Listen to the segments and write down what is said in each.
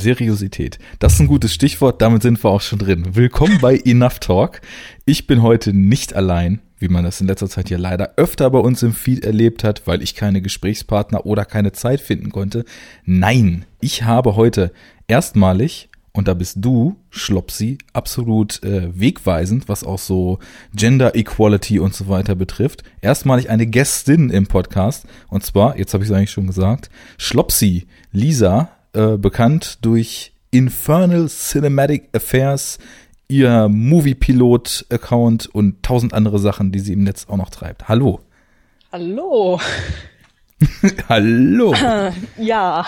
Seriosität. Das ist ein gutes Stichwort, damit sind wir auch schon drin. Willkommen bei Enough Talk. Ich bin heute nicht allein, wie man das in letzter Zeit ja leider öfter bei uns im Feed erlebt hat, weil ich keine Gesprächspartner oder keine Zeit finden konnte. Nein, ich habe heute erstmalig und da bist du, Schlopsi, absolut äh, wegweisend, was auch so Gender Equality und so weiter betrifft. Erstmalig eine Gästin im Podcast. Und zwar, jetzt habe ich es eigentlich schon gesagt, Schlopsi, Lisa, äh, bekannt durch Infernal Cinematic Affairs, ihr Movie-Pilot-Account und tausend andere Sachen, die sie im Netz auch noch treibt. Hallo. Hallo. Hallo. ja.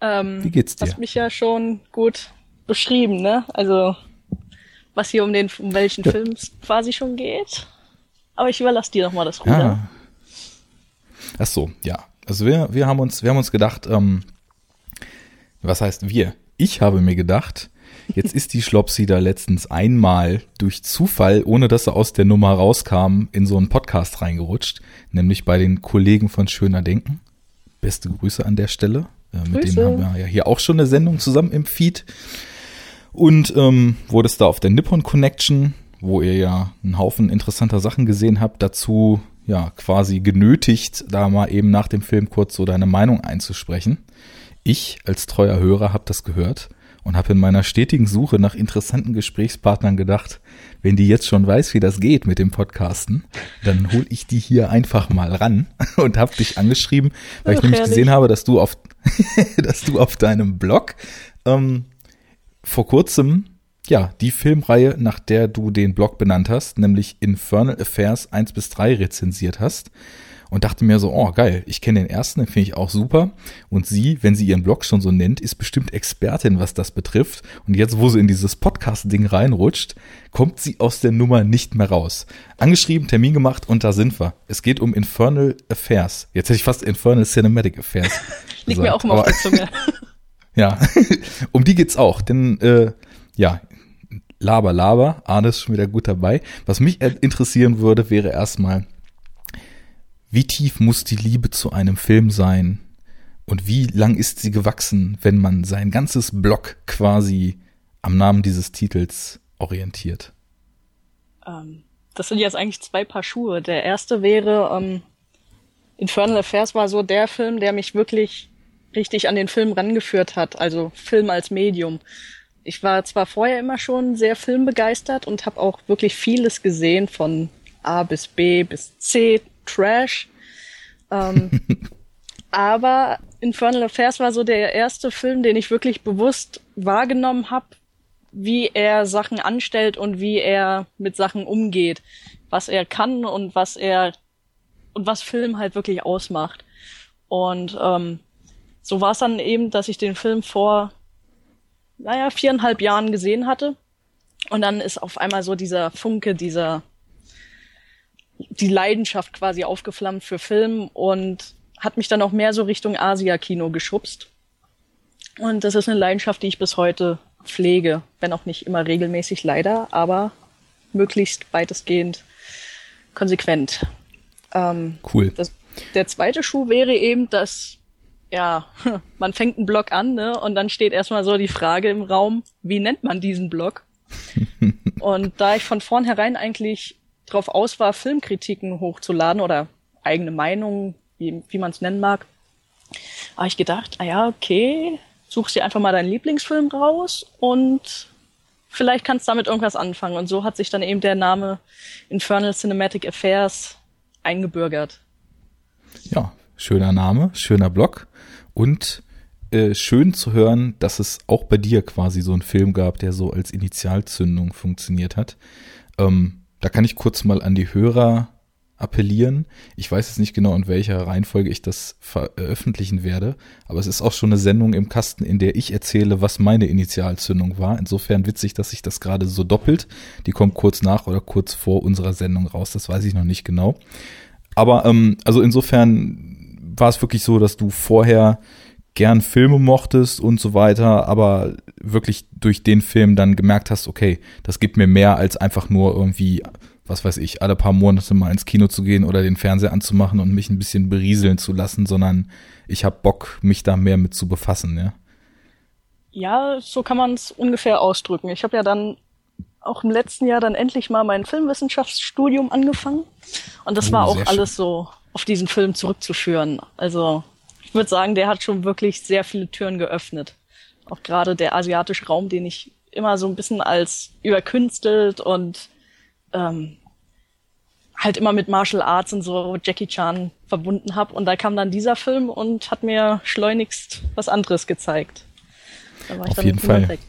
Ähm, Wie geht's dir? Hast mich ja schon gut beschrieben, ne? Also was hier um den um welchen ja. Film es quasi schon geht. Aber ich überlasse dir nochmal das Ruder. Ah. Ach so, ja. Also wir, wir haben uns, wir haben uns gedacht, ähm, was heißt wir? Ich habe mir gedacht, jetzt ist die Schlopsi da letztens einmal durch Zufall, ohne dass er aus der Nummer rauskam, in so einen Podcast reingerutscht, nämlich bei den Kollegen von Schöner Denken. Beste Grüße an der Stelle. Äh, mit Grüße. denen haben wir ja hier auch schon eine Sendung zusammen im Feed. Und ähm, wurde es da auf der Nippon Connection, wo ihr ja einen Haufen interessanter Sachen gesehen habt, dazu ja quasi genötigt, da mal eben nach dem Film kurz so deine Meinung einzusprechen. Ich als treuer Hörer habe das gehört und habe in meiner stetigen Suche nach interessanten Gesprächspartnern gedacht, wenn die jetzt schon weiß, wie das geht mit dem Podcasten, dann hol ich die hier einfach mal ran und habe dich angeschrieben, weil Ach, ich nämlich herrlich. gesehen habe, dass du auf, dass du auf deinem Blog ähm, vor kurzem ja, die Filmreihe, nach der du den Blog benannt hast, nämlich Infernal Affairs 1 bis 3 rezensiert hast und dachte mir so, oh geil, ich kenne den ersten, den finde ich auch super. Und sie, wenn sie ihren Blog schon so nennt, ist bestimmt Expertin, was das betrifft. Und jetzt, wo sie in dieses Podcast-Ding reinrutscht, kommt sie aus der Nummer nicht mehr raus. Angeschrieben, Termin gemacht und da sind wir. Es geht um Infernal Affairs. Jetzt hätte ich fast Infernal Cinematic Affairs. Liegt mir auch immer auf der Zunge. ja, um die geht's auch. Denn, äh, ja, Laber, Laber, Arne ist schon wieder gut dabei. Was mich interessieren würde, wäre erstmal, wie tief muss die Liebe zu einem Film sein und wie lang ist sie gewachsen, wenn man sein ganzes Blog quasi am Namen dieses Titels orientiert? Ähm, das sind jetzt eigentlich zwei Paar Schuhe. Der erste wäre ähm, Infernal Affairs war so der Film, der mich wirklich richtig an den Film rangeführt hat, also Film als Medium. Ich war zwar vorher immer schon sehr filmbegeistert und habe auch wirklich vieles gesehen von A bis B bis C Trash. Ähm, aber Infernal Affairs war so der erste Film, den ich wirklich bewusst wahrgenommen habe, wie er Sachen anstellt und wie er mit Sachen umgeht, was er kann und was er und was Film halt wirklich ausmacht. Und ähm, so war es dann eben, dass ich den Film vor, naja, viereinhalb Jahren gesehen hatte. Und dann ist auf einmal so dieser Funke, dieser die Leidenschaft quasi aufgeflammt für Film und hat mich dann auch mehr so Richtung Asia-Kino geschubst. Und das ist eine Leidenschaft, die ich bis heute pflege, wenn auch nicht immer regelmäßig leider, aber möglichst weitestgehend konsequent. Ähm, cool. Das, der zweite Schuh wäre eben, dass ja, man fängt einen Blog an, ne? Und dann steht erstmal so die Frage im Raum, wie nennt man diesen Blog? und da ich von vornherein eigentlich drauf aus war, Filmkritiken hochzuladen oder eigene Meinungen, wie, wie man es nennen mag, habe ich gedacht, ah ja, okay, suchst dir einfach mal deinen Lieblingsfilm raus und vielleicht kannst du damit irgendwas anfangen. Und so hat sich dann eben der Name Infernal Cinematic Affairs eingebürgert. Ja, schöner Name, schöner Blog und äh, schön zu hören, dass es auch bei dir quasi so einen Film gab, der so als Initialzündung funktioniert hat. Ähm, da kann ich kurz mal an die Hörer appellieren. Ich weiß jetzt nicht genau, in welcher Reihenfolge ich das veröffentlichen werde, aber es ist auch schon eine Sendung im Kasten, in der ich erzähle, was meine Initialzündung war. Insofern witzig, dass sich das gerade so doppelt. Die kommt kurz nach oder kurz vor unserer Sendung raus, das weiß ich noch nicht genau. Aber ähm, also insofern war es wirklich so, dass du vorher gern Filme mochtest und so weiter, aber wirklich durch den Film dann gemerkt hast, okay, das gibt mir mehr als einfach nur irgendwie was weiß ich, alle paar Monate mal ins Kino zu gehen oder den Fernseher anzumachen und mich ein bisschen berieseln zu lassen, sondern ich habe Bock, mich da mehr mit zu befassen, ja. Ja, so kann man es ungefähr ausdrücken. Ich habe ja dann auch im letzten Jahr dann endlich mal mein Filmwissenschaftsstudium angefangen. Und das Oh, war auch alles so auf diesen Film zurückzuführen. Also ich würde sagen, der hat schon wirklich sehr viele Türen geöffnet. Auch gerade der asiatische Raum, den ich immer so ein bisschen als überkünstelt und ähm, halt immer mit Martial Arts und so Jackie Chan verbunden habe. Und da kam dann dieser Film und hat mir schleunigst was anderes gezeigt. Da war ich Auf jeden Fall. weg.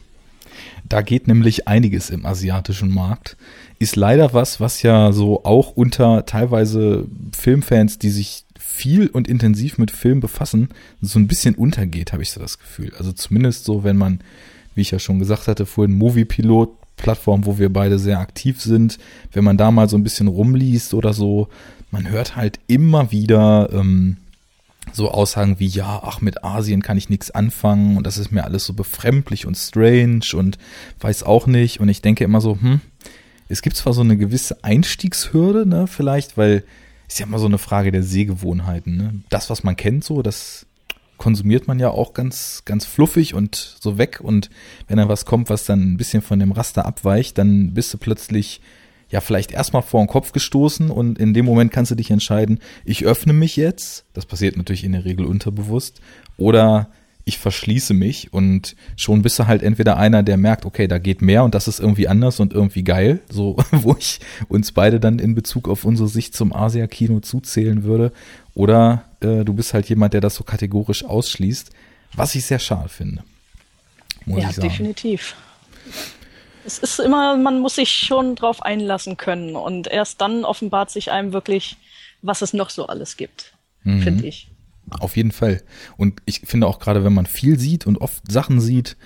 Da geht nämlich einiges im asiatischen Markt. Ist leider was, was ja so auch unter teilweise Filmfans, die sich viel und intensiv mit Film befassen, so ein bisschen untergeht, habe ich so das Gefühl. Also zumindest so, wenn man, wie ich ja schon gesagt hatte, vorhin Moviepilot, Plattform, wo wir beide sehr aktiv sind, wenn man da mal so ein bisschen rumliest oder so, man hört halt immer wieder ähm, so Aussagen wie, ja, ach, mit Asien kann ich nichts anfangen und das ist mir alles so befremdlich und strange und weiß auch nicht. Und ich denke immer so, hm, es gibt zwar so eine gewisse Einstiegshürde, ne, vielleicht, weil ist ja immer so eine Frage der Sehgewohnheiten, ne? Das, was man kennt, so, das konsumiert man ja auch ganz, ganz fluffig und so weg. Und wenn dann was kommt, was dann ein bisschen von dem Raster abweicht, dann bist du plötzlich ja vielleicht erstmal vor den Kopf gestoßen und in dem Moment kannst du dich entscheiden, ich öffne mich jetzt, das passiert natürlich in der Regel unterbewusst, oder ich verschließe mich und schon bist du halt entweder einer, der merkt, okay, da geht mehr und das ist irgendwie anders und irgendwie geil, so wo ich uns beide dann in Bezug auf unsere Sicht zum Asia-Kino zuzählen würde, oder äh, du bist halt jemand, der das so kategorisch ausschließt, was ich sehr schade finde. Muss ja, ich sagen. definitiv. Es ist immer, man muss sich schon drauf einlassen können und erst dann offenbart sich einem wirklich, was es noch so alles gibt, Mhm. finde ich. Auf jeden Fall. Und ich finde auch gerade, wenn man viel sieht und oft Sachen sieht,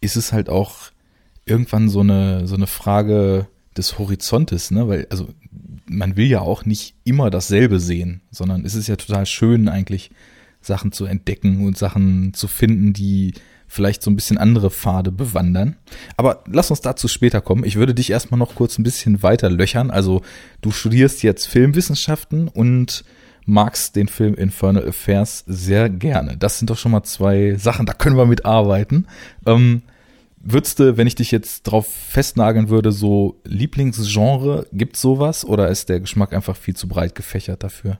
ist es halt auch irgendwann so eine, so eine Frage des Horizontes, ne? Weil, also, man will ja auch nicht immer dasselbe sehen, sondern es ist ja total schön, eigentlich Sachen zu entdecken und Sachen zu finden, die vielleicht so ein bisschen andere Pfade bewandern. Aber lass uns dazu später kommen. Ich würde dich erstmal noch kurz ein bisschen weiter löchern. Also, du studierst jetzt Filmwissenschaften und magst den Film Infernal Affairs sehr gerne. Das sind doch schon mal zwei Sachen, da können wir mitarbeiten. Ähm, würdest du, wenn ich dich jetzt drauf festnageln würde, so Lieblingsgenre, gibt's sowas oder ist der Geschmack einfach viel zu breit gefächert dafür?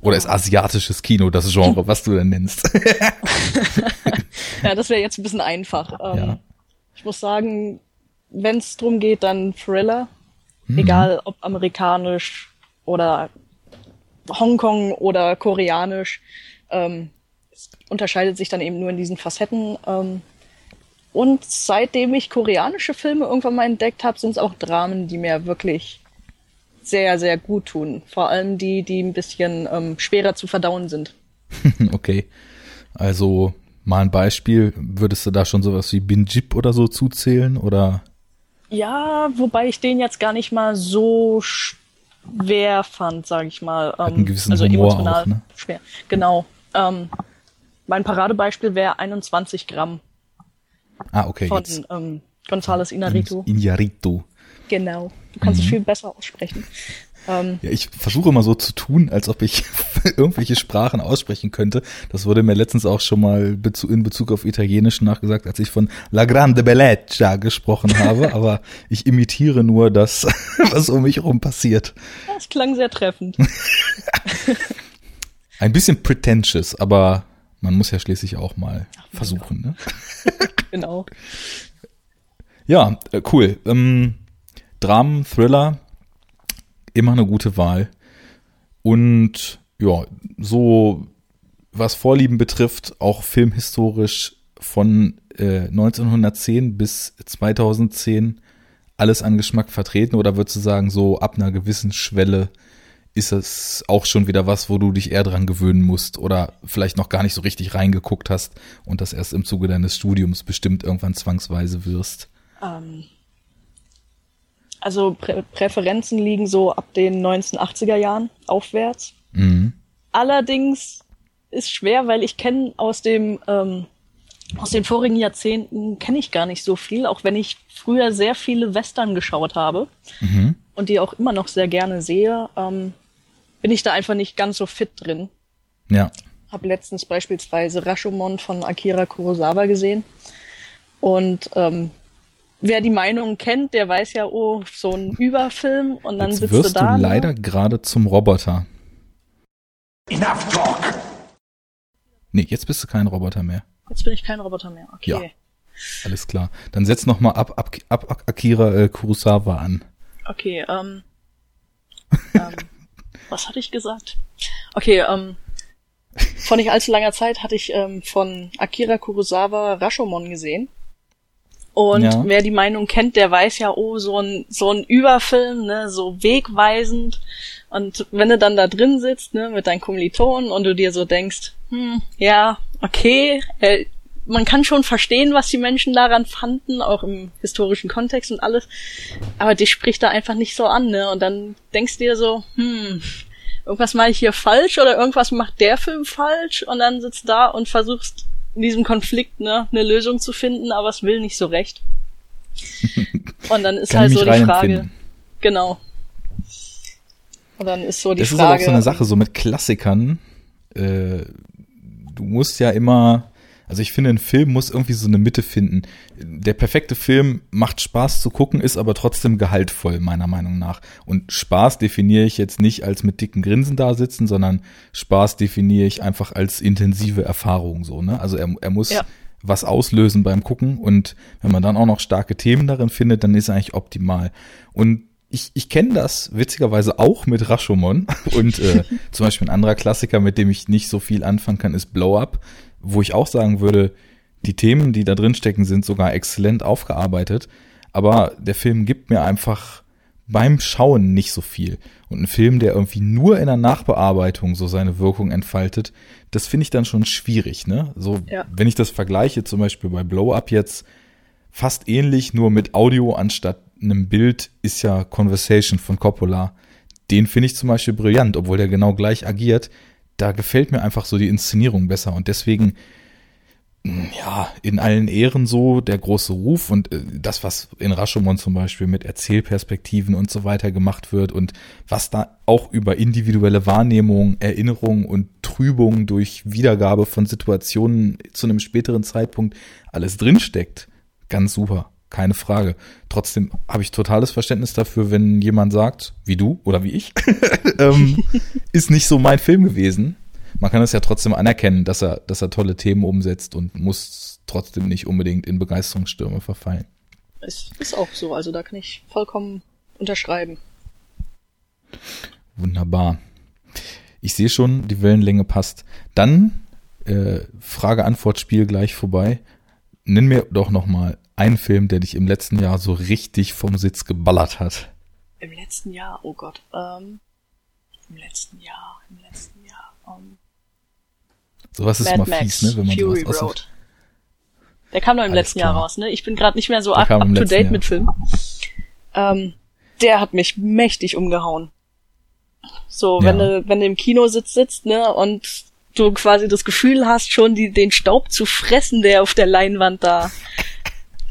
Oder ist asiatisches Kino das Genre, was du denn nennst? Ja, das wäre jetzt ein bisschen einfach. Ähm, Ja. Ich muss sagen, wenn es drum geht, dann Thriller. Mhm. Egal ob amerikanisch oder Hongkong oder koreanisch. Ähm, es unterscheidet sich dann eben nur in diesen Facetten. Ähm, und seitdem ich koreanische Filme irgendwann mal entdeckt habe, sind es auch Dramen, die mir wirklich sehr, sehr gut tun. Vor allem die, die ein bisschen ähm, schwerer zu verdauen sind. okay. Also mal ein Beispiel, würdest du da schon sowas wie Binjip oder so zuzählen oder? Ja, wobei ich den jetzt gar nicht mal so schwer fand, sage ich mal. Ähm, einen gewissen also Humor emotional auch, ne? schwer. Genau. Ähm, mein Paradebeispiel wäre 21 Gramm Ah, okay, von jetzt. ähm, González Inarritu. Inarritu. Genau. Du kannst Mhm. es viel besser aussprechen. Ähm, Ja, ich versuche immer so zu tun, als ob ich irgendwelche Sprachen aussprechen könnte. Das wurde mir letztens auch schon mal in Bezug auf Italienisch nachgesagt, als ich von La Grande Bellezza gesprochen habe. Aber ich imitiere nur das, was um mich herum passiert. das klang sehr treffend. Ein bisschen pretentious, aber man muss ja schließlich auch mal versuchen. Ne? genau. Ja, äh, cool. Ähm, Dramen, Thriller, immer eine gute Wahl. Und ja, so was Vorlieben betrifft, auch filmhistorisch von äh, 1910 bis 2010 alles an Geschmack vertreten oder würdest du sagen, so ab einer gewissen Schwelle ist es auch schon wieder was, wo du dich eher dran gewöhnen musst oder vielleicht noch gar nicht so richtig reingeguckt hast und das erst im Zuge deines Studiums bestimmt irgendwann zwangsweise wirst? Ähm, also Prä Präferenzen liegen so ab den 1980er Jahren aufwärts. Mhm. Allerdings ist schwer, weil ich kenne aus dem ähm, aus den vorigen Jahrzehnten kenne ich gar nicht so viel, auch wenn ich früher sehr viele Western geschaut habe. Mhm. und die auch immer noch sehr gerne sehe, ähm, bin ich da einfach nicht ganz so fit drin. Ja. Hab letztens beispielsweise Rashomon von Akira Kurosawa gesehen. Und ähm, wer die Meinung kennt, der weiß ja, oh, so ein Überfilm und dann Jetzt sitzt wirst du da. du ne? leider gerade zum Roboter. Enough talk! Nee, jetzt bist du kein Roboter mehr. Jetzt bin ich kein Roboter mehr. Okay. Ja. Alles klar. Dann setz noch mal ab, ab, ab, ab Akira äh, Kurosawa an. Okay, ähm, ähm, was hatte ich gesagt? Okay, ähm, vor nicht allzu langer Zeit hatte ich ähm, von Akira Kurosawa Rashomon gesehen. Und Ja. wer die Meinung kennt, der weiß ja, oh, so ein, so ein Überfilm, ne, so wegweisend. Und wenn du dann da drin sitzt, ne, mit deinen Kommilitonen und du dir so denkst, hm, ja, okay, äh, man kann schon verstehen, was die Menschen daran fanden, auch im historischen Kontext und alles. Aber dich spricht da einfach nicht so an, ne? Und dann denkst du dir so, hm, irgendwas mache ich hier falsch oder irgendwas macht der Film falsch und dann sitzt da und versuchst in diesem Konflikt ne, eine Lösung zu finden, aber es will nicht so recht. Und dann ist halt so die Frage. empfinden. Genau. Und dann ist so die Das ist aber auch Frage. so eine Sache, so mit Klassikern. Äh, du musst ja immer, also ich finde, ein Film muss irgendwie so eine Mitte finden. Der perfekte Film macht Spaß zu gucken, ist aber trotzdem gehaltvoll, meiner Meinung nach. Und Spaß definiere ich jetzt nicht als mit dicken Grinsen da sitzen, sondern Spaß definiere ich einfach als intensive Erfahrung, so, ne? Also er, er muss Ja. was auslösen beim Gucken und wenn man dann auch noch starke Themen darin findet, dann ist er eigentlich optimal. Und ich, ich kenne das witzigerweise auch mit Rashomon und äh, zum Beispiel ein anderer Klassiker, mit dem ich nicht so viel anfangen kann, ist Blow Up, wo ich auch sagen würde, die Themen, die da drin stecken, sind sogar exzellent aufgearbeitet, aber der Film gibt mir einfach beim Schauen nicht so viel. Und ein Film, der irgendwie nur in der Nachbearbeitung so seine Wirkung entfaltet, das finde ich dann schon schwierig, ne? So, Ja. wenn ich das vergleiche, zum Beispiel bei Blow Up jetzt, fast ähnlich, nur mit Audio anstatt einem Bild, ist ja Conversation von Coppola. Den finde ich zum Beispiel brillant, obwohl der genau gleich agiert. Da gefällt mir einfach so die Inszenierung besser und deswegen, mh, ja, in allen Ehren so der große Ruf und äh, das, was in Rashomon zum Beispiel mit Erzählperspektiven und so weiter gemacht wird und was da auch über individuelle Wahrnehmung, Erinnerung und Trübung durch Wiedergabe von Situationen zu einem späteren Zeitpunkt alles drinsteckt, ganz super. Keine Frage. Trotzdem habe ich totales Verständnis dafür, wenn jemand sagt, wie du oder wie ich, ähm, ist nicht so mein Film gewesen. Man kann es ja trotzdem anerkennen, dass er, dass er tolle Themen umsetzt und muss trotzdem nicht unbedingt in Begeisterungsstürme verfallen. ist, ist auch so, also da kann ich vollkommen unterschreiben. Wunderbar. Ich sehe schon, die Wellenlänge passt. Dann äh, Frage-Antwort-Spiel gleich vorbei. Nenn mir doch noch mal einen Film, der dich im letzten Jahr so richtig vom Sitz geballert hat. Im letzten Jahr, oh Gott, ähm, im letzten Jahr, im letzten Jahr, ähm, Sowas ist Mad mal Max, fies, ne, wenn man Fury sowas Road. Der kam doch im Alles letzten Jahr klar. raus, ne? Ich bin gerade nicht mehr so up, up to date Jahr. mit Filmen. Ähm, der hat mich mächtig umgehauen. So, wenn Ja. du, wenn du im Kino sitzt, sitzt, ne, und du quasi das Gefühl hast, schon die, den Staub zu fressen, der auf der Leinwand da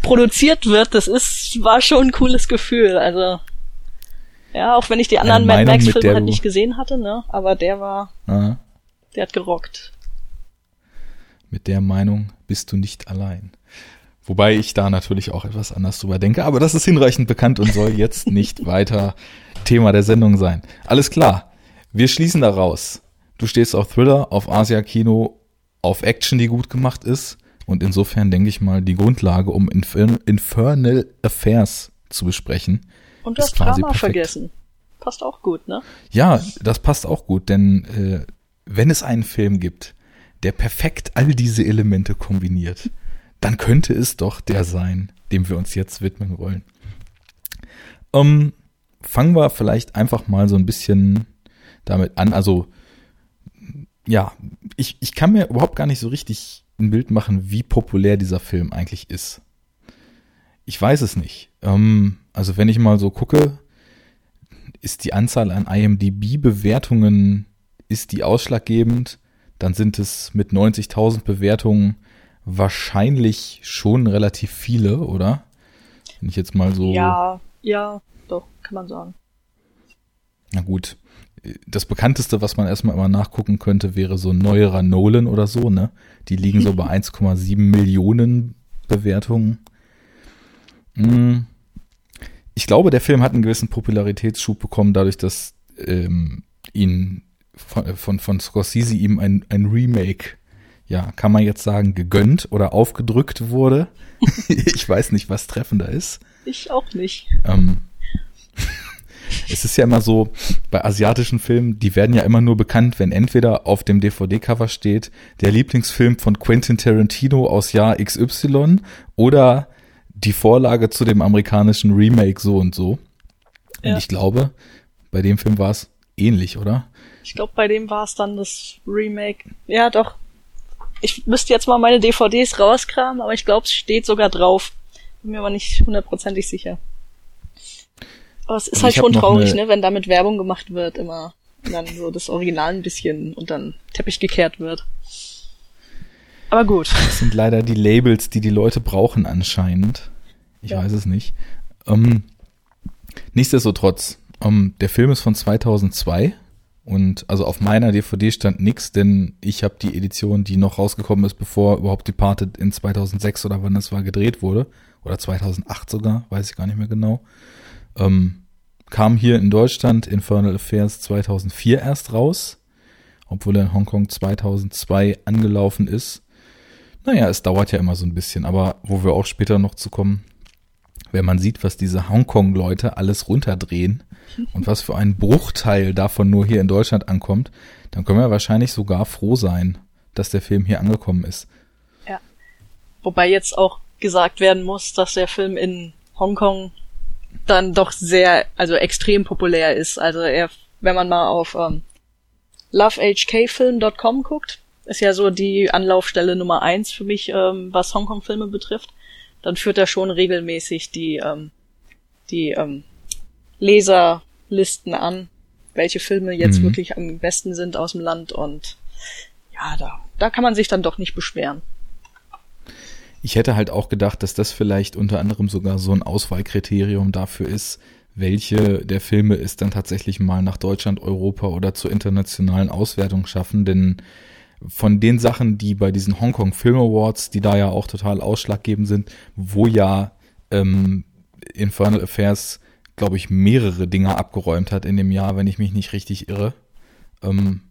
produziert wird, das ist, war schon ein cooles Gefühl, also, ja, auch wenn ich die anderen Mad Meinung, Max mit der Filme halt nicht gesehen hatte, ne, aber der war, Aha. der hat gerockt. Mit der Meinung bist du nicht allein. Wobei ich da natürlich auch etwas anders drüber denke, aber das ist hinreichend bekannt und soll jetzt nicht weiter Thema der Sendung sein. Alles klar. Wir schließen daraus. Du stehst auf Thriller, auf Asia-Kino, auf Action, die gut gemacht ist. Und insofern denke ich mal, die Grundlage, um Infern Infernal Affairs zu besprechen. Und quasi Drama vergessen. Passt auch gut, ne? Ja, das passt auch gut, denn äh, wenn es einen Film gibt, der perfekt all diese Elemente kombiniert, dann könnte es doch der sein, dem wir uns jetzt widmen wollen. Ähm, fangen wir vielleicht einfach mal so ein bisschen damit an. Also, ja, ich, ich kann mir überhaupt gar nicht so richtig ein Bild machen, wie populär dieser Film eigentlich ist. Ich weiß es nicht. Ähm, also, wenn ich mal so gucke, ist die Anzahl an IMDb-Bewertungen, ist die ausschlaggebend? Dann sind es mit 90.000 Bewertungen wahrscheinlich schon relativ viele, oder? Wenn ich jetzt mal so. Ja, ja, doch, kann man sagen. Na gut. Das bekannteste, was man erstmal immer nachgucken könnte, wäre so ein neuerer Nolan oder so, ne? Die liegen so bei 1,7 Millionen Bewertungen. Hm. Ich glaube, der Film hat einen gewissen Popularitätsschub bekommen, dadurch, dass ähm, ihn von, von, von Scorsese ihm ein, ein Remake, ja, kann man jetzt sagen, gegönnt oder aufgedrückt wurde. ich weiß nicht, was treffender ist. Ich auch nicht. Ähm, es ist ja immer so, bei asiatischen Filmen, die werden ja immer nur bekannt, wenn entweder auf dem DVD-Cover steht, der Lieblingsfilm von Quentin Tarantino aus Jahr XY oder die Vorlage zu dem amerikanischen Remake so und so. Ja. Und ich glaube, bei dem Film war es ähnlich, oder? Ich glaube, bei dem war es dann das Remake. Ja, doch. Ich müsste jetzt mal meine DVDs rauskramen, aber ich glaube, es steht sogar drauf. Bin mir aber nicht hundertprozentig sicher. Aber es ist Und halt schon traurig, ne, wenn damit Werbung gemacht wird, immer. Und dann so das Original ein bisschen und dann Teppich gekehrt wird. Aber gut. Das sind leider die Labels, die die Leute brauchen anscheinend. Ich ja. weiß es nicht. Ähm, nichtsdestotrotz, ähm, der Film ist von 2002 und also auf meiner DVD stand nix, denn ich habe die Edition, die noch rausgekommen ist, bevor überhaupt Departed in 2006 oder wann das war gedreht wurde oder 2008 sogar, weiß ich gar nicht mehr genau. Ähm, kam hier in Deutschland Infernal Affairs 2004 erst raus, obwohl er in Hongkong 2002 angelaufen ist. Naja, es dauert ja immer so ein bisschen, aber wo wir auch später noch zu kommen, wenn man sieht, was diese Hongkong-Leute alles runterdrehen und was für ein Bruchteil davon nur hier in Deutschland ankommt, dann können wir wahrscheinlich sogar froh sein, dass der Film hier angekommen ist. Ja. Wobei jetzt auch gesagt werden muss, dass der Film in Hongkong dann doch sehr, also extrem populär ist. Also er, wenn man mal auf ähm, lovehkfilm.com guckt, ist ja so die Anlaufstelle Nummer eins für mich, ähm, was Hongkong-Filme betrifft dann führt er schon regelmäßig die, ähm, die ähm, Leserlisten an, welche Filme jetzt mhm. wirklich am besten sind aus dem Land und ja, da, da kann man sich dann doch nicht beschweren. Ich hätte halt auch gedacht, dass das vielleicht unter anderem sogar so ein Auswahlkriterium dafür ist, welche der Filme es dann tatsächlich mal nach Deutschland, Europa oder zur internationalen Auswertung schaffen, denn von den Sachen, die bei diesen Hongkong Film Awards, die da ja auch total ausschlaggebend sind, wo ja ähm, Infernal Affairs, glaube ich, mehrere Dinge abgeräumt hat in dem Jahr, wenn ich mich nicht richtig irre. Ähm,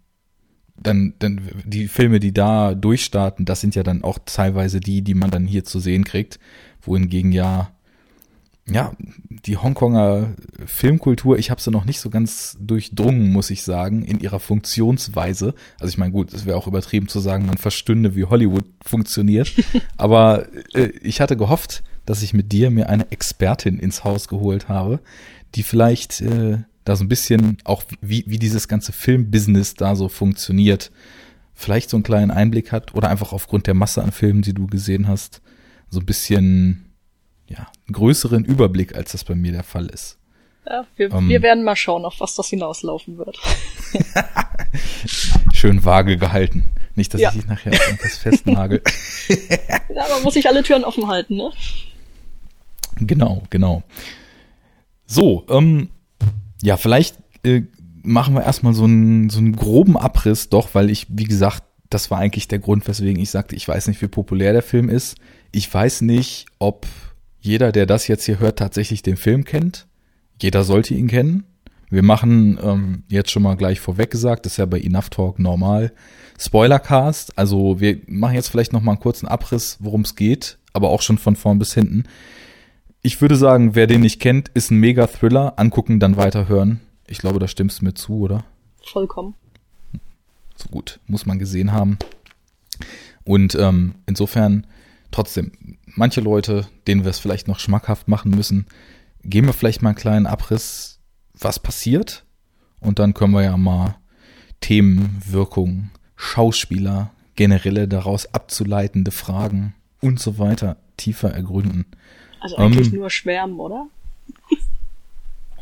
dann, dann die Filme, die da durchstarten, das sind ja dann auch teilweise die, die man dann hier zu sehen kriegt, wohingegen ja ja, die Hongkonger Filmkultur, ich habe sie noch nicht so ganz durchdrungen, muss ich sagen, in ihrer Funktionsweise. Also ich meine, gut, es wäre auch übertrieben zu sagen, man verstünde, wie Hollywood funktioniert. Aber äh, ich hatte gehofft, dass ich mit dir mir eine Expertin ins Haus geholt habe, die vielleicht äh, da so ein bisschen auch wie, wie dieses ganze Filmbusiness da so funktioniert, vielleicht so einen kleinen Einblick hat oder einfach aufgrund der Masse an Filmen, die du gesehen hast, so ein bisschen ja, einen größeren Überblick, als das bei mir der Fall ist. Ja, wir, ähm. wir werden mal schauen, auf was das hinauslaufen wird. Schön vage gehalten. Nicht, dass ja. ich dich nachher auf irgendwas festnagel. ja, man muss sich alle Türen offen halten, ne? Genau, genau. So, ähm, ja, vielleicht äh, machen wir erstmal so einen, so einen groben Abriss, doch, weil ich, wie gesagt, das war eigentlich der Grund, weswegen ich sagte, ich weiß nicht, wie populär der Film ist. Ich weiß nicht, ob jeder, der das jetzt hier hört, tatsächlich den Film kennt. Jeder sollte ihn kennen. Wir machen ähm, jetzt schon mal gleich vorweg gesagt, das ist ja bei Enough Talk normal. Spoilercast, also wir machen jetzt vielleicht noch mal einen kurzen Abriss, worum es geht, aber auch schon von vorn bis hinten. Ich würde sagen, wer den nicht kennt, ist ein Mega-Thriller. Angucken, dann weiterhören. Ich glaube, da stimmst du mir zu, oder? Vollkommen. So gut, muss man gesehen haben. Und ähm, insofern trotzdem, manche Leute, denen wir es vielleicht noch schmackhaft machen müssen, geben wir vielleicht mal einen kleinen Abriss, was passiert. Und dann können wir ja mal Themen, Wirkung, Schauspieler, generelle daraus abzuleitende Fragen und so weiter tiefer ergründen. Also eigentlich ähm, nur schwärmen, oder?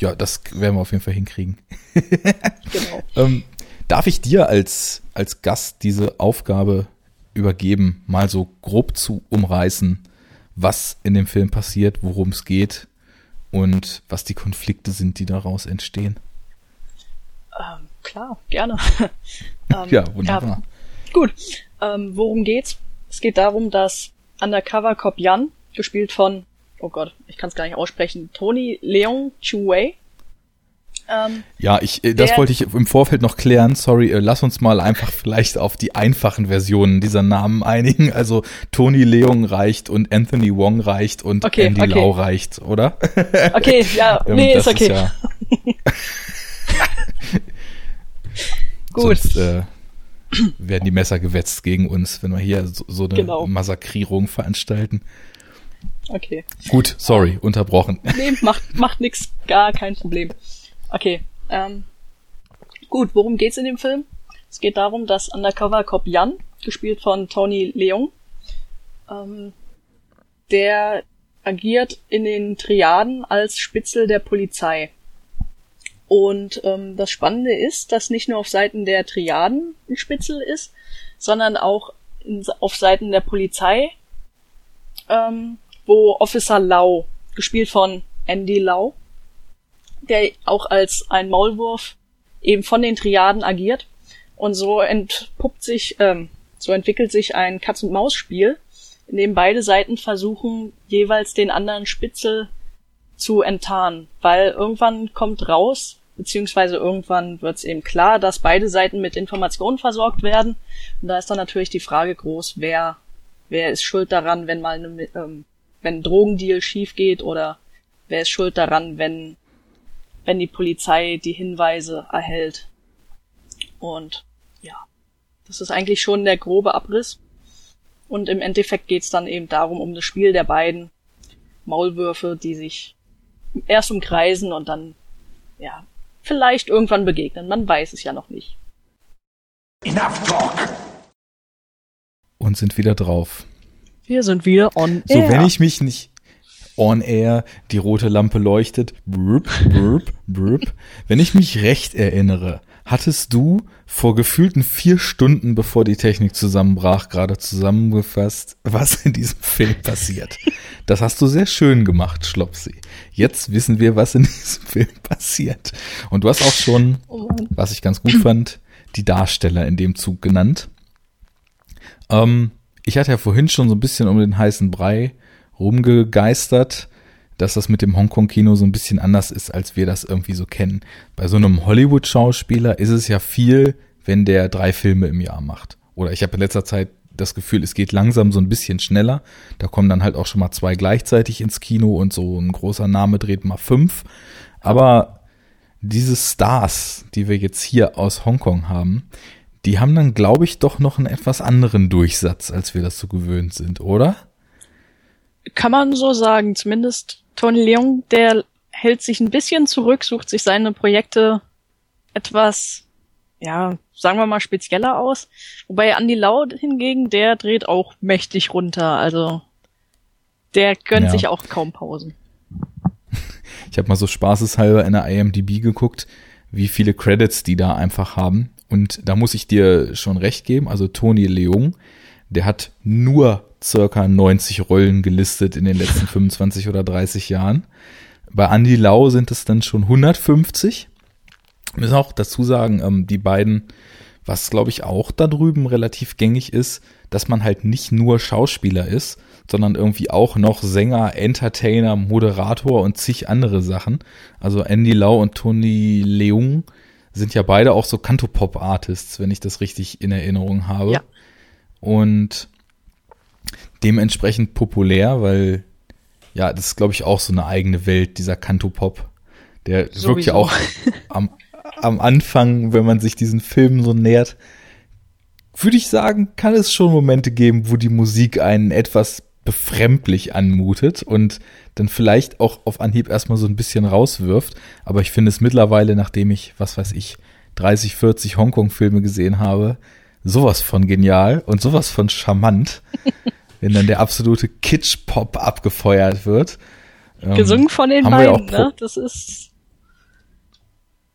Ja, das werden wir auf jeden Fall hinkriegen. genau. ähm, darf ich dir als, als Gast diese Aufgabe übergeben, mal so grob zu umreißen, was in dem Film passiert, worum es geht und was die Konflikte sind, die daraus entstehen. Ähm, klar, gerne. ähm, ja, wunderbar. Ja, gut. Ähm, worum geht's? Es geht darum, dass Undercover Cop Jan, gespielt von, oh Gott, ich kann es gar nicht aussprechen, Tony Leon Chuwei, ähm, ja, ich, äh, das wollte ich im Vorfeld noch klären. Sorry, äh, lass uns mal einfach vielleicht auf die einfachen Versionen dieser Namen einigen. Also Tony Leung reicht und Anthony Wong reicht und okay, Andy okay. Lau reicht, oder? Okay, ja, ähm, nee, ist okay. Ist ja Gut. Sonst, äh, werden die Messer gewetzt gegen uns, wenn wir hier so, so eine genau. Massakrierung veranstalten. Okay. Gut, sorry, unterbrochen. Nee, macht, macht nix, gar kein Problem. Okay, ähm, gut, worum geht's in dem Film? Es geht darum, dass Undercover Cop Jan, gespielt von Tony Leung, ähm, der agiert in den Triaden als Spitzel der Polizei. Und ähm, das Spannende ist, dass nicht nur auf Seiten der Triaden ein Spitzel ist, sondern auch in, auf Seiten der Polizei, ähm, wo Officer Lau, gespielt von Andy Lau, der auch als ein Maulwurf eben von den Triaden agiert. Und so entpuppt sich, ähm, so entwickelt sich ein Katz-und-Maus-Spiel, in dem beide Seiten versuchen, jeweils den anderen Spitzel zu enttarnen, weil irgendwann kommt raus, beziehungsweise irgendwann wird es eben klar, dass beide Seiten mit Informationen versorgt werden. Und da ist dann natürlich die Frage groß, wer, wer ist schuld daran, wenn mal eine, ähm, wenn ein Drogendeal schief geht oder wer ist schuld daran, wenn wenn die Polizei die Hinweise erhält. Und ja, das ist eigentlich schon der grobe Abriss. Und im Endeffekt geht's dann eben darum, um das Spiel der beiden Maulwürfe, die sich erst umkreisen und dann, ja, vielleicht irgendwann begegnen. Man weiß es ja noch nicht. Enough talk! Und sind wieder drauf. Wir sind wieder on air. So, wenn ich mich nicht, on air, die rote Lampe leuchtet, burp, burp, burp. Wenn ich mich recht erinnere, hattest du vor gefühlten vier Stunden, bevor die Technik zusammenbrach, gerade zusammengefasst, was in diesem Film passiert. Das hast du sehr schön gemacht, Schlopsi. Jetzt wissen wir, was in diesem Film passiert. Und du hast auch schon, was ich ganz gut fand, die Darsteller in dem Zug genannt. Ähm, ich hatte ja vorhin schon so ein bisschen um den heißen Brei rumgegeistert, dass das mit dem Hongkong-Kino so ein bisschen anders ist, als wir das irgendwie so kennen. Bei so einem Hollywood-Schauspieler ist es ja viel, wenn der drei Filme im Jahr macht. Oder ich habe in letzter Zeit das Gefühl, es geht langsam so ein bisschen schneller. Da kommen dann halt auch schon mal zwei gleichzeitig ins Kino und so ein großer Name dreht mal fünf. Aber diese Stars, die wir jetzt hier aus Hongkong haben, die haben dann, glaube ich, doch noch einen etwas anderen Durchsatz, als wir das so gewöhnt sind, oder? kann man so sagen. Zumindest Tony Leung, der hält sich ein bisschen zurück, sucht sich seine Projekte etwas, ja, sagen wir mal spezieller aus. Wobei Andy Lau hingegen, der dreht auch mächtig runter. Also der gönnt ja. sich auch kaum Pausen. Ich habe mal so spaßeshalber in der IMDb geguckt, wie viele Credits die da einfach haben. Und da muss ich dir schon recht geben. Also Tony Leung, der hat nur circa 90 Rollen gelistet in den letzten 25 oder 30 Jahren. Bei Andy Lau sind es dann schon 150. Wir müssen auch dazu sagen, ähm, die beiden, was glaube ich auch da drüben relativ gängig ist, dass man halt nicht nur Schauspieler ist, sondern irgendwie auch noch Sänger, Entertainer, Moderator und zig andere Sachen. Also Andy Lau und Tony Leung sind ja beide auch so Cantopop-Artists, wenn ich das richtig in Erinnerung habe. Ja. Und dementsprechend populär, weil ja, das ist glaube ich auch so eine eigene Welt, dieser Cantopop. Der Sowieso. wirkt ja auch am, am Anfang, wenn man sich diesen Film so nähert, würde ich sagen, kann es schon Momente geben, wo die Musik einen etwas befremdlich anmutet und dann vielleicht auch auf Anhieb erstmal so ein bisschen rauswirft. Aber ich finde es mittlerweile, nachdem ich, was weiß ich, 30, 40 Hongkong-Filme gesehen habe, sowas von genial und sowas von charmant, wenn dann der absolute Kitsch-Pop abgefeuert wird. Ähm, Gesungen von den beiden, ne? Das ist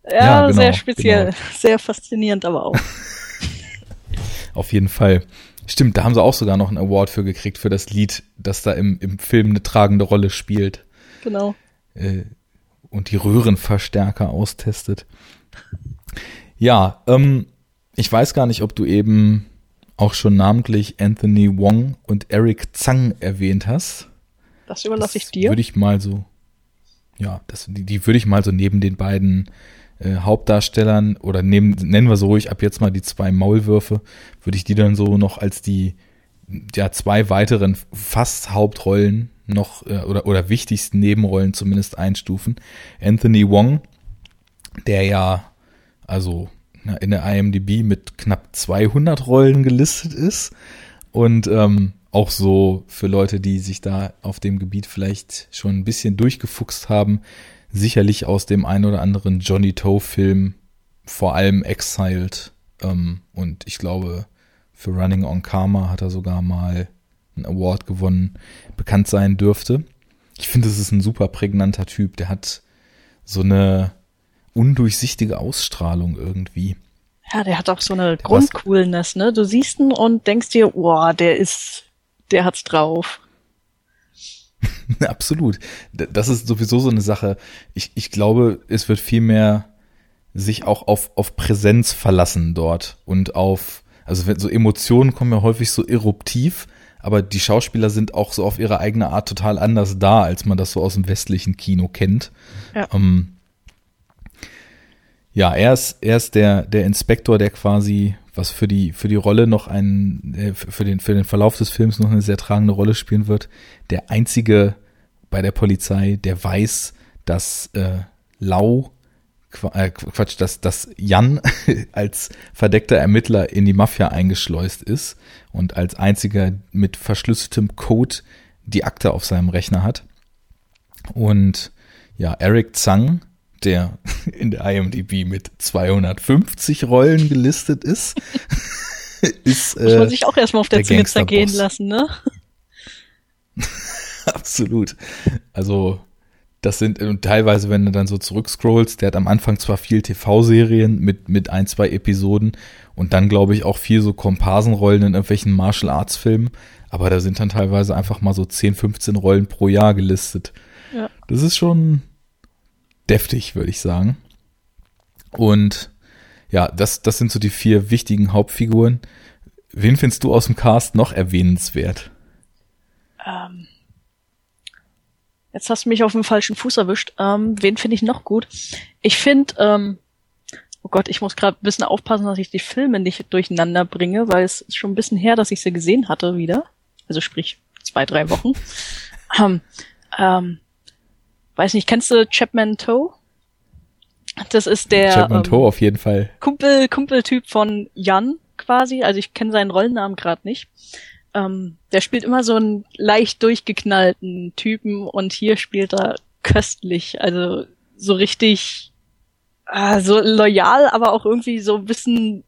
ja, ja genau, sehr speziell, genau. sehr faszinierend, aber auch. Auf jeden Fall. Stimmt, da haben sie auch sogar noch einen Award für gekriegt, für das Lied, das da im, im Film eine tragende Rolle spielt. Genau. Äh, und die Röhrenverstärker austestet. Ja, ähm, ich weiß gar nicht, ob du eben auch schon namentlich Anthony Wong und Eric Zhang erwähnt hast. Das überlasse ich dir. Würde ich mal so, ja, das, die, die würde ich mal so neben den beiden äh, Hauptdarstellern oder neben, nennen wir so ruhig ab jetzt mal die zwei Maulwürfe, würde ich die dann so noch als die ja zwei weiteren fast Hauptrollen noch äh, oder oder wichtigsten Nebenrollen zumindest einstufen. Anthony Wong, der ja also na, in der IMDb mit knapp 200 Rollen gelistet ist und ähm, auch so für Leute, die sich da auf dem Gebiet vielleicht schon ein bisschen durchgefuchst haben, sicherlich aus dem ein oder anderen Johnny Toe Film, vor allem Exiled ähm, und ich glaube für Running on Karma hat er sogar mal einen Award gewonnen, bekannt sein dürfte. Ich finde, es ist ein super prägnanter Typ, der hat so eine undurchsichtige Ausstrahlung irgendwie. Ja, der hat auch so eine Grundcoolness, ne? Du siehst ihn und denkst dir, boah, der ist, der hat's drauf. Absolut. Das ist sowieso so eine Sache. Ich, ich glaube, es wird viel mehr sich auch auf, auf Präsenz verlassen dort und auf, also wenn, so Emotionen kommen ja häufig so eruptiv, aber die Schauspieler sind auch so auf ihre eigene Art total anders da, als man das so aus dem westlichen Kino kennt. Ja. Ähm, ja, er ist, er ist der, der Inspektor, der quasi, was für die, für die Rolle noch ein, äh, für den, für den Verlauf des Films noch eine sehr tragende Rolle spielen wird. Der einzige bei der Polizei, der weiß, dass äh, Lau, äh, Quatsch, dass, dass Jan als verdeckter Ermittler in die Mafia eingeschleust ist und als einziger mit verschlüsseltem Code die Akte auf seinem Rechner hat. Und ja, Eric Zhang, der in der IMDb mit 250 Rollen gelistet ist. ist äh, Muss man sich auch erstmal auf der, der Zunge zergehen lassen, ne? Absolut. Also, das sind und teilweise, wenn du dann so zurückscrollst, der hat am Anfang zwar viel TV-Serien mit, mit ein, zwei Episoden und dann, glaube ich, auch viel so Komparsenrollen in irgendwelchen Martial Arts Filmen, aber da sind dann teilweise einfach mal so 10, 15 Rollen pro Jahr gelistet. Ja. Das ist schon, deftig, würde ich sagen. Und ja, das, das sind so die vier wichtigen Hauptfiguren. Wen findest du aus dem Cast noch erwähnenswert? Ähm, jetzt hast du mich auf dem falschen Fuß erwischt. Ähm, wen finde ich noch gut? Ich finde, ähm, oh Gott, ich muss gerade ein bisschen aufpassen, dass ich die Filme nicht durcheinander bringe, weil es ist schon ein bisschen her, dass ich sie gesehen hatte wieder. Also sprich zwei, drei Wochen. ähm, ähm, weiß nicht, kennst du Chapman Toe? Das ist der Chapman ähm, Toe auf jeden Fall. Kumpel, Kumpeltyp von Jan quasi. Also ich kenne seinen Rollennamen gerade nicht. Ähm, der spielt immer so einen leicht durchgeknallten Typen und hier spielt er köstlich. Also so richtig äh, so loyal, aber auch irgendwie so ein bisschen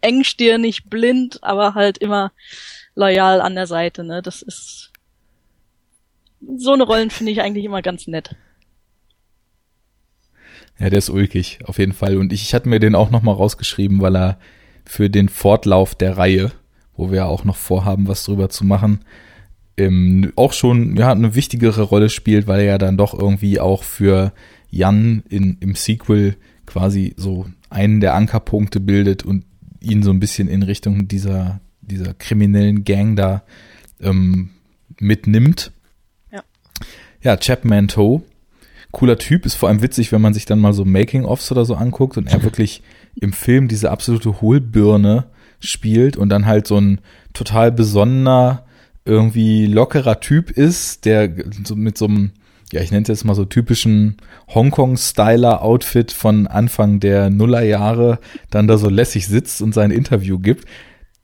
engstirnig, blind, aber halt immer loyal an der Seite. Ne? Das ist so eine Rollen finde ich eigentlich immer ganz nett. Ja, der ist ulkig, auf jeden Fall. Und ich, ich hatte mir den auch nochmal rausgeschrieben, weil er für den Fortlauf der Reihe, wo wir auch noch vorhaben, was drüber zu machen, ähm, auch schon ja, eine wichtigere Rolle spielt, weil er ja dann doch irgendwie auch für Jan in, im Sequel quasi so einen der Ankerpunkte bildet und ihn so ein bisschen in Richtung dieser, dieser kriminellen Gang da ähm, mitnimmt. Ja, Chapman Toe. Cooler Typ, ist vor allem witzig, wenn man sich dann mal so Making-ofs oder so anguckt und er wirklich im Film diese absolute Hohlbirne spielt und dann halt so ein total besonderer, irgendwie lockerer Typ ist, der so mit so einem, ja, ich nenne es jetzt mal so typischen Hongkong-Styler-Outfit von Anfang der Nullerjahre dann da so lässig sitzt und sein Interview gibt,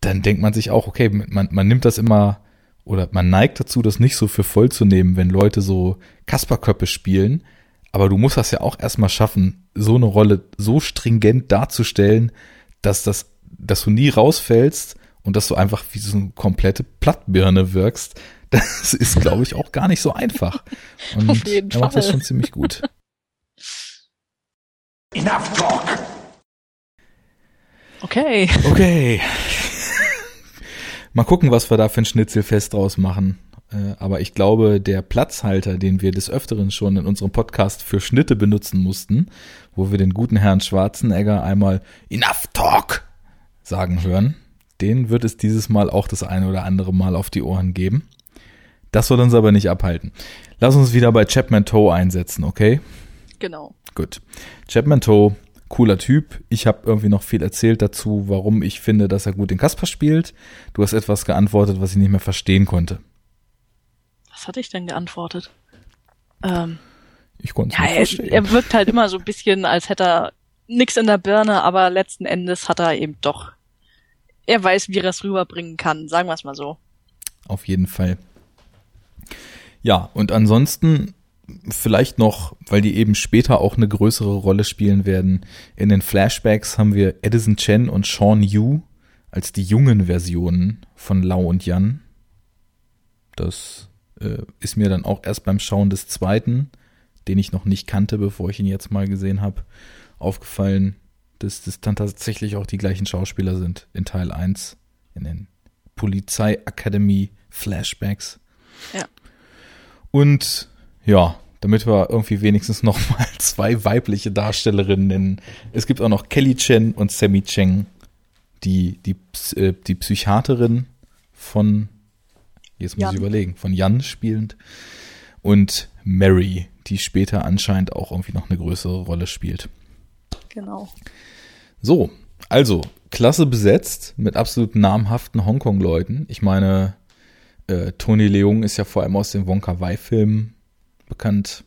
dann denkt man sich auch, okay, man, man nimmt das immer oder man neigt dazu, das nicht so für voll zu nehmen, wenn Leute so Kasperköppe spielen. Aber du musst das ja auch erstmal schaffen, so eine Rolle so stringent darzustellen, dass das, dass du nie rausfällst und dass du einfach wie so eine komplette Plattbirne wirkst. Das ist, glaube ich, auch gar nicht so einfach. Und Auf jeden er macht das schon ziemlich gut. Enough talk. Okay. Okay. Mal gucken, was wir da für ein Schnitzelfest draus machen. Äh, aber ich glaube, der Platzhalter, den wir des Öfteren schon in unserem Podcast für Schnitte benutzen mussten, wo wir den guten Herrn Schwarzenegger einmal Enough Talk sagen hören, den wird es dieses Mal auch das eine oder andere Mal auf die Ohren geben. Das soll uns aber nicht abhalten. Lass uns wieder bei Chapman Toe einsetzen, okay? Genau. Gut. Chapman Toe, cooler Typ. Ich habe irgendwie noch viel erzählt dazu, warum ich finde, dass er gut den Kasper spielt. Du hast etwas geantwortet, was ich nicht mehr verstehen konnte. Was hatte ich denn geantwortet? Ähm, Ich konnte ja, nicht er, verstehen. er wirkt halt immer so ein bisschen, als hätte er nix in der Birne, aber letzten Endes hat er eben doch. Er weiß, wie er es rüberbringen kann, sagen wir es mal so. Auf jeden Fall. Ja, und ansonsten vielleicht noch, weil die eben später auch eine größere Rolle spielen werden. In den Flashbacks haben wir Edison Chen und Sean Yu als die jungen Versionen von Lau und Yan. Das äh, ist mir dann auch erst beim Schauen des zweiten, den ich noch nicht kannte, bevor ich ihn jetzt mal gesehen habe, aufgefallen, dass das dann tatsächlich auch die gleichen Schauspieler sind in Teil 1, in den Polizeiakademie Flashbacks. Ja. Und ja, damit wir irgendwie wenigstens noch mal zwei weibliche Darstellerinnen nennen. Es gibt auch noch Kelly Chen und Sammy Cheng, die, die, äh, die Psychiaterin von, jetzt muss Jan. ich überlegen, von Jan spielend. Und Mary, die später anscheinend auch irgendwie noch eine größere Rolle spielt. Genau. So, also, klasse besetzt mit absolut namhaften Hongkong-Leuten. Ich meine, äh, Tony Leung ist ja vor allem aus den Wonka Wai-Filmen bekannt.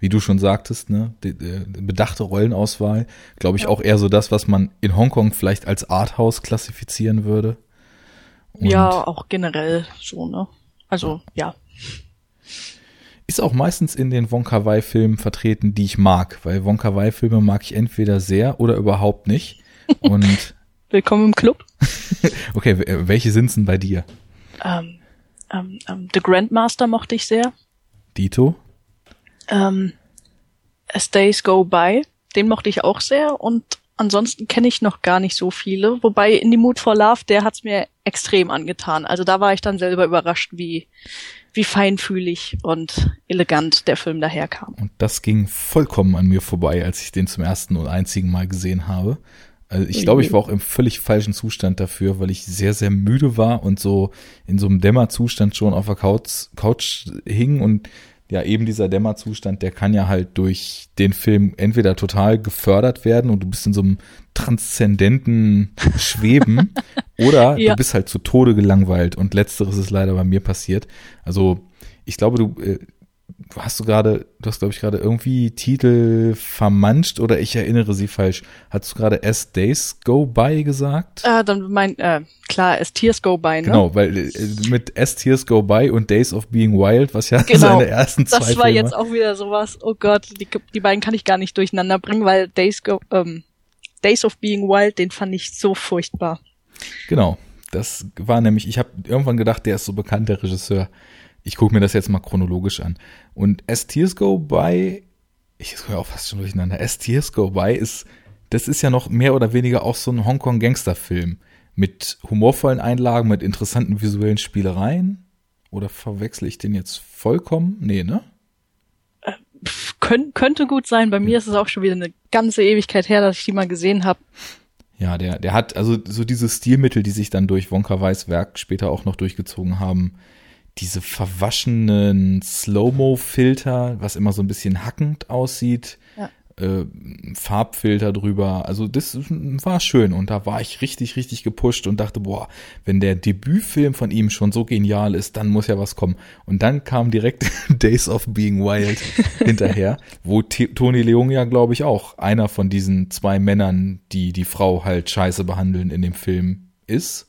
Wie du schon sagtest, ne, die, die bedachte Rollenauswahl, glaube ich auch eher so das, was man in Hongkong vielleicht als Arthouse klassifizieren würde. Und ja, auch generell so, ne? Also, ja. ist auch meistens in den Wonka Wai-Filmen vertreten, die ich mag, weil Wonka Wai-Filme mag ich entweder sehr oder überhaupt nicht. Und Willkommen im Club. okay, äh, welche sind's denn bei dir? Ähm, ähm, ähm, The Grandmaster mochte ich sehr. Dito? Ähm, As Days Go By, den mochte ich auch sehr und ansonsten kenne ich noch gar nicht so viele. Wobei In the Mood for Love, der hat's mir extrem angetan. Also da war ich dann selber überrascht, wie, wie feinfühlig und elegant der Film daherkam. Und das ging vollkommen an mir vorbei, als ich den zum ersten und einzigen Mal gesehen habe. Also ich glaube, ich war auch im völlig falschen Zustand dafür, weil ich sehr, sehr müde war und so in so einem Dämmerzustand schon auf der Couch, Couch hing und ja, eben dieser Dämmerzustand, der kann ja halt durch den Film entweder total gefördert werden und du bist in so einem transzendenten Schweben oder Ja. du bist halt zu Tode gelangweilt und letzteres ist leider bei mir passiert. Also ich glaube, du, äh, du hast du gerade, du hast glaube ich gerade irgendwie Titel vermanscht oder ich erinnere sie falsch. Hast du gerade As Days Go By gesagt? Äh, dann mein, äh, klar, As Tears Go By, ne? Genau, weil äh, mit As Tears Go By und Days of Being Wild, was ja Genau. seine ersten zwei Das war Filme. jetzt auch wieder sowas, oh Gott, die, die beiden kann ich gar nicht durcheinander bringen, weil Days Go, ähm, Days of Being Wild, den fand ich so furchtbar. Genau. Das war nämlich, ich habe irgendwann gedacht, der ist so bekannt, der Regisseur. Ich gucke mir das jetzt mal chronologisch an. Und As Tears Go By, ich höre auch fast schon durcheinander, As Tears Go By ist, das ist ja noch mehr oder weniger auch so ein Hongkong-Gangster-Film. Mit humorvollen Einlagen, mit interessanten visuellen Spielereien. Oder verwechsel ich den jetzt vollkommen? Nee, ne? Könnte gut sein, bei mir ist es auch schon wieder eine ganze Ewigkeit her, dass ich die mal gesehen habe. Ja, der, der hat also so diese Stilmittel, die sich dann durch Wonka Weiß Werk später auch noch durchgezogen haben. Diese verwaschenen Slow-Mo-Filter, was immer so ein bisschen hackend aussieht. Ja. Äh, Farbfilter drüber. Also das war schön und da war ich richtig, richtig gepusht und dachte, boah, wenn der Debütfilm von ihm schon so genial ist, dann muss ja was kommen. Und dann kam direkt Days of Being Wild hinterher, wo T Tony Leung ja, glaube ich, auch einer von diesen zwei Männern, die die Frau halt scheiße behandeln in dem Film ist.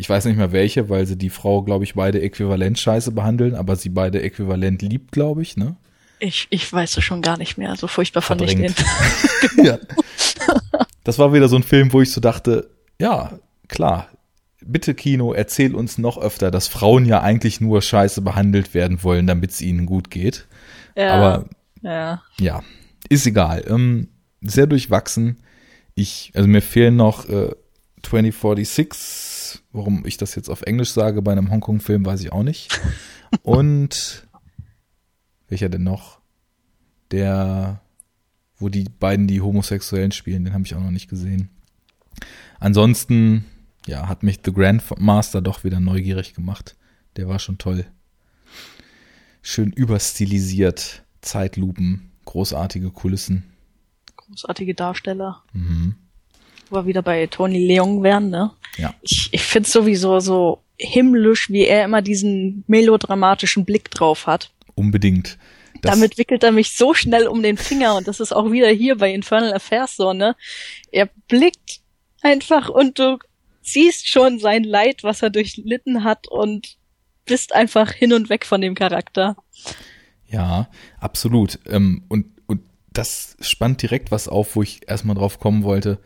Ich weiß nicht mehr welche, weil sie die Frau, glaube ich, beide äquivalent scheiße behandeln, aber sie beide äquivalent liebt, glaube ich, ne? Ich, ich weiß es schon gar nicht mehr, so furchtbar fand ich den. Verdrängt. ja. Das war wieder so ein Film, wo ich so dachte, ja, klar, bitte Kino, erzähl uns noch öfter, dass Frauen ja eigentlich nur scheiße behandelt werden wollen, damit es ihnen gut geht. Ja, Aber ja. ja, ist egal. Ähm, sehr durchwachsen. Ich, also mir fehlen noch äh, 2046 Warum ich das jetzt auf Englisch sage bei einem Hongkong-Film, weiß ich auch nicht. Und welcher denn noch? Der, wo die beiden die Homosexuellen spielen, den habe ich auch noch nicht gesehen. Ansonsten, ja, hat mich The Grandmaster doch wieder neugierig gemacht. Der war schon toll. Schön überstilisiert, Zeitlupen, großartige Kulissen. Großartige Darsteller. Mhm. Wo wir wieder bei Tony Leung wären, ne? Ja. Ich, ich finde sowieso so himmlisch, wie er immer diesen melodramatischen Blick drauf hat. Unbedingt. Das Damit wickelt er mich so schnell um den Finger und das ist auch wieder hier bei Infernal Affairs so, ne? Er blickt einfach und du siehst schon sein Leid, was er durchlitten hat und bist einfach hin und weg von dem Charakter. Ja, absolut. Ähm, und, und das spannt direkt was auf, wo ich erstmal drauf kommen wollte.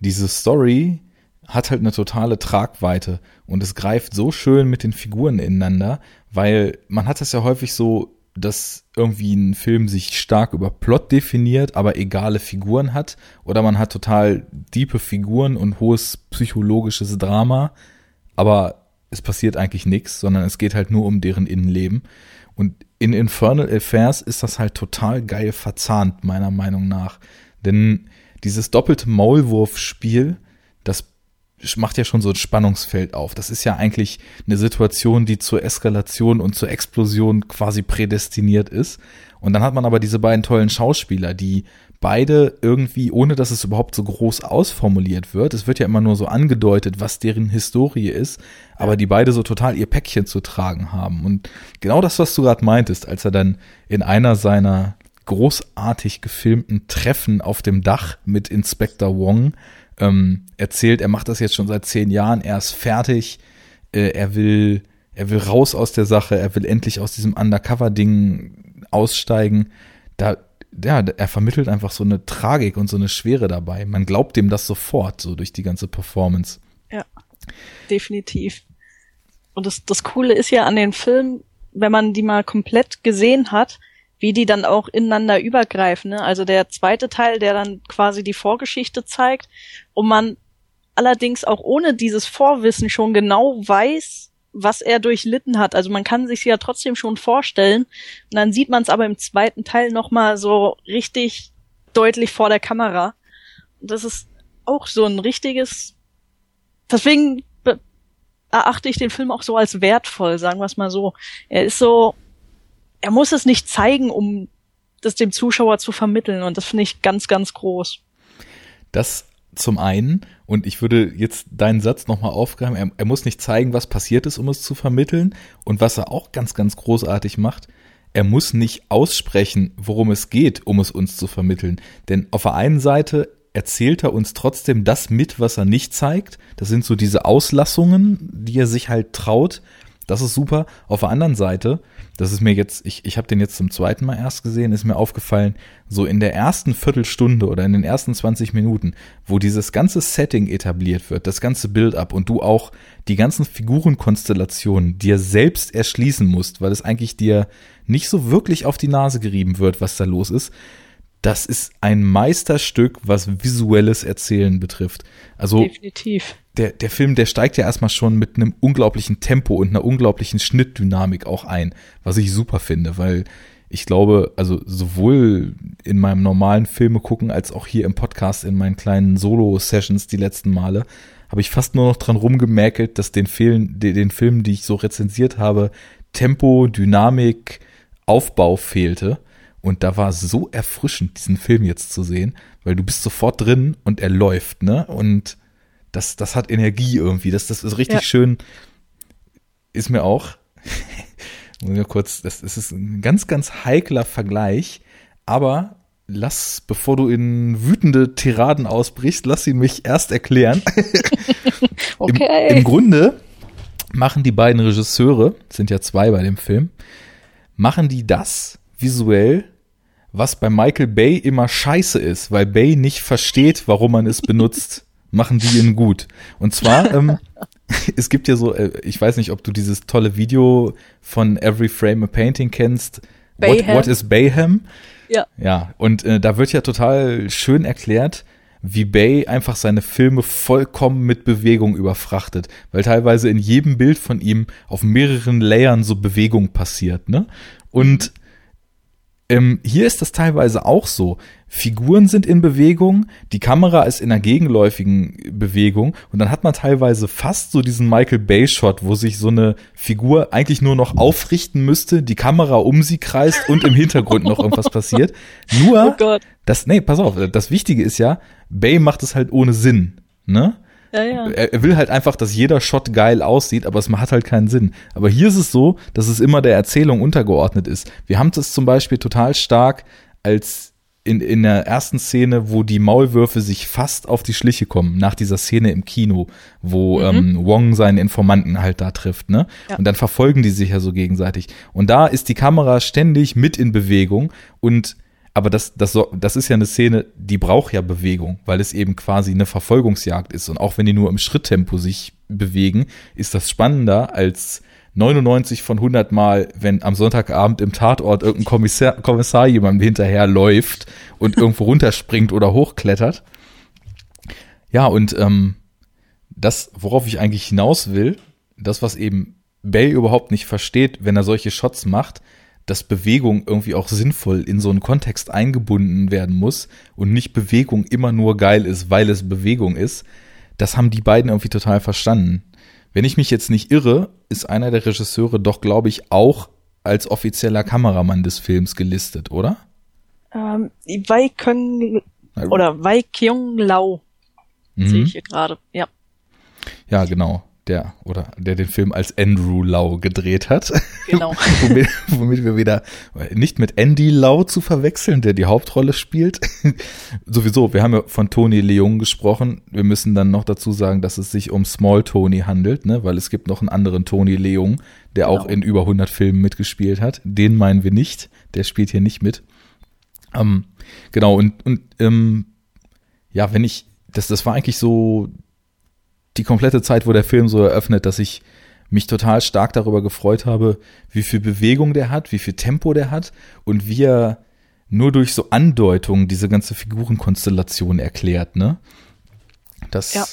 Diese Story hat halt eine totale Tragweite und es greift so schön mit den Figuren ineinander, weil man hat das ja häufig so, dass irgendwie ein Film sich stark über Plot definiert, aber egale Figuren hat oder man hat total diepe Figuren und hohes psychologisches Drama, aber es passiert eigentlich nichts, sondern es geht halt nur um deren Innenleben. Und in Infernal Affairs ist das halt total geil verzahnt, meiner Meinung nach. Denn dieses doppelte Maulwurfspiel, das macht ja schon so ein Spannungsfeld auf. Das ist ja eigentlich eine Situation, die zur Eskalation und zur Explosion quasi prädestiniert ist. Und dann hat man aber diese beiden tollen Schauspieler, die beide irgendwie, ohne dass es überhaupt so groß ausformuliert wird, es wird ja immer nur so angedeutet, was deren Historie ist, aber die beide so total ihr Päckchen zu tragen haben. Und genau das, was du gerade meintest, als er dann in einer seiner großartig gefilmten Treffen auf dem Dach mit Inspector Wong ähm, erzählt, er macht das jetzt schon seit zehn Jahren, er ist fertig, äh, er will, er will raus aus der Sache, er will endlich aus diesem Undercover-Ding aussteigen. Da, ja, er vermittelt einfach so eine Tragik und so eine Schwere dabei. Man glaubt dem das sofort, so durch die ganze Performance. Ja, definitiv. Und das, das Coole ist ja an den Filmen, wenn man die mal komplett gesehen hat, wie die dann auch ineinander übergreifen. Ne? Also der zweite Teil, der dann quasi die Vorgeschichte zeigt und man allerdings auch ohne dieses Vorwissen schon genau weiß, was er durchlitten hat. Also man kann sich ja trotzdem schon vorstellen. Und dann sieht man es aber im zweiten Teil nochmal so richtig deutlich vor der Kamera. Das ist auch so ein richtiges. Deswegen erachte ich den Film auch so als wertvoll, sagen wir es mal so. Er ist so er muss es nicht zeigen, um das dem Zuschauer zu vermitteln. Und das finde ich ganz, ganz groß. Das zum einen, und ich würde jetzt deinen Satz nochmal aufgreifen, er, er, muss nicht zeigen, was passiert ist, um es zu vermitteln. Und was er auch ganz, ganz großartig macht, er muss nicht aussprechen, worum es geht, um es uns zu vermitteln. Denn auf der einen Seite erzählt er uns trotzdem das mit, was er nicht zeigt. Das sind so diese Auslassungen, die er sich halt traut. Das ist super. Auf der anderen Seite das ist mir jetzt, ich, ich habe den jetzt zum zweiten Mal erst gesehen, ist mir aufgefallen, so in der ersten Viertelstunde oder in den ersten 20 Minuten, wo dieses ganze Setting etabliert wird, das ganze Build-up und du auch die ganzen Figurenkonstellationen dir selbst erschließen musst, weil es eigentlich dir nicht so wirklich auf die Nase gerieben wird, was da los ist, das ist ein Meisterstück, was visuelles Erzählen betrifft. Also definitiv. Der, der Film, der steigt ja erstmal schon mit einem unglaublichen Tempo und einer unglaublichen Schnittdynamik auch ein, was ich super finde, weil ich glaube, also sowohl in meinem normalen Filme gucken als auch hier im Podcast in meinen kleinen Solo-Sessions die letzten Male habe ich fast nur noch dran rumgemäkelt, dass den Film, den, den Film, die ich so rezensiert habe, Tempo, Dynamik, Aufbau fehlte. Und da war so erfrischend, diesen Film jetzt zu sehen, weil du bist sofort drin und er läuft, ne? Und das, das hat Energie irgendwie. Das, das ist richtig ja. schön. Ist mir auch. Ich kurz, das, das ist ein ganz, ganz heikler Vergleich, aber lass, bevor du in wütende Tiraden ausbrichst, lass ihn mich erst erklären. okay. Im, Im Grunde machen die beiden Regisseure, sind ja zwei bei dem Film, machen die das visuell was bei Michael Bay immer scheiße ist, weil Bay nicht versteht, warum man es benutzt, machen die ihn gut. Und zwar, ähm, es gibt ja so, äh, ich weiß nicht, ob du dieses tolle Video von Every Frame a Painting kennst. What, what is Bayham? Ja. Ja, und äh, da wird ja total schön erklärt, wie Bay einfach seine Filme vollkommen mit Bewegung überfrachtet, weil teilweise in jedem Bild von ihm auf mehreren Layern so Bewegung passiert, ne? Und ähm, hier ist das teilweise auch so. Figuren sind in Bewegung, die Kamera ist in einer gegenläufigen Bewegung und dann hat man teilweise fast so diesen Michael Bay Shot, wo sich so eine Figur eigentlich nur noch aufrichten müsste, die Kamera um sie kreist und im Hintergrund noch irgendwas passiert. Nur, Oh das, nee, pass auf, das Wichtige ist ja, Bay macht es halt ohne Sinn, ne? Ja, ja. Er, er will halt einfach, dass jeder Shot geil aussieht, aber es hat halt keinen Sinn. Aber hier ist es so, dass es immer der Erzählung untergeordnet ist. Wir haben das zum Beispiel total stark als in, in der ersten Szene, wo die Maulwürfe sich fast auf die Schliche kommen, nach dieser Szene im Kino, wo ähm, Wong seinen Informanten halt da trifft, ne? Ja. Und dann verfolgen die sich ja so gegenseitig. Und da ist die Kamera ständig mit in Bewegung und aber das, das, das ist ja eine Szene, die braucht ja Bewegung, weil es eben quasi eine Verfolgungsjagd ist. Und auch wenn die nur im Schritttempo sich bewegen, ist das spannender als 99 von 100 Mal, wenn am Sonntagabend im Tatort irgendein Kommissar, Kommissar jemandem hinterher läuft und irgendwo runterspringt oder hochklettert. Ja, und ähm, das, worauf ich eigentlich hinaus will, das, was eben Bay überhaupt nicht versteht, wenn er solche Shots macht, dass Bewegung irgendwie auch sinnvoll in so einen Kontext eingebunden werden muss und nicht Bewegung immer nur geil ist, weil es Bewegung ist, das haben die beiden irgendwie total verstanden. Wenn ich mich jetzt nicht irre, ist einer der Regisseure doch, glaube ich, auch als offizieller Kameramann des Films gelistet, oder? Ähm, Wei Keng oder Wei Kyung Lau sehe ich hier gerade. Ja. Ja, genau. Der, oder der den Film als Andrew Lau gedreht hat. Genau. womit, womit wir wieder nicht mit Andy Lau zu verwechseln, der die Hauptrolle spielt. Sowieso, wir haben ja von Tony Leung gesprochen. Wir müssen dann noch dazu sagen, dass es sich um Small Tony handelt, ne? weil es gibt noch einen anderen Tony Leung, der auch Genau. in über 100 Filmen mitgespielt hat. Den meinen wir nicht. Der spielt hier nicht mit. Ähm, genau, und, und ähm, ja, wenn ich, das, das war eigentlich so die komplette Zeit, wo der Film so eröffnet, dass ich mich total stark darüber gefreut habe, wie viel Bewegung der hat, wie viel Tempo der hat und wie er nur durch so Andeutungen diese ganze Figurenkonstellation erklärt, ne? Das Ja.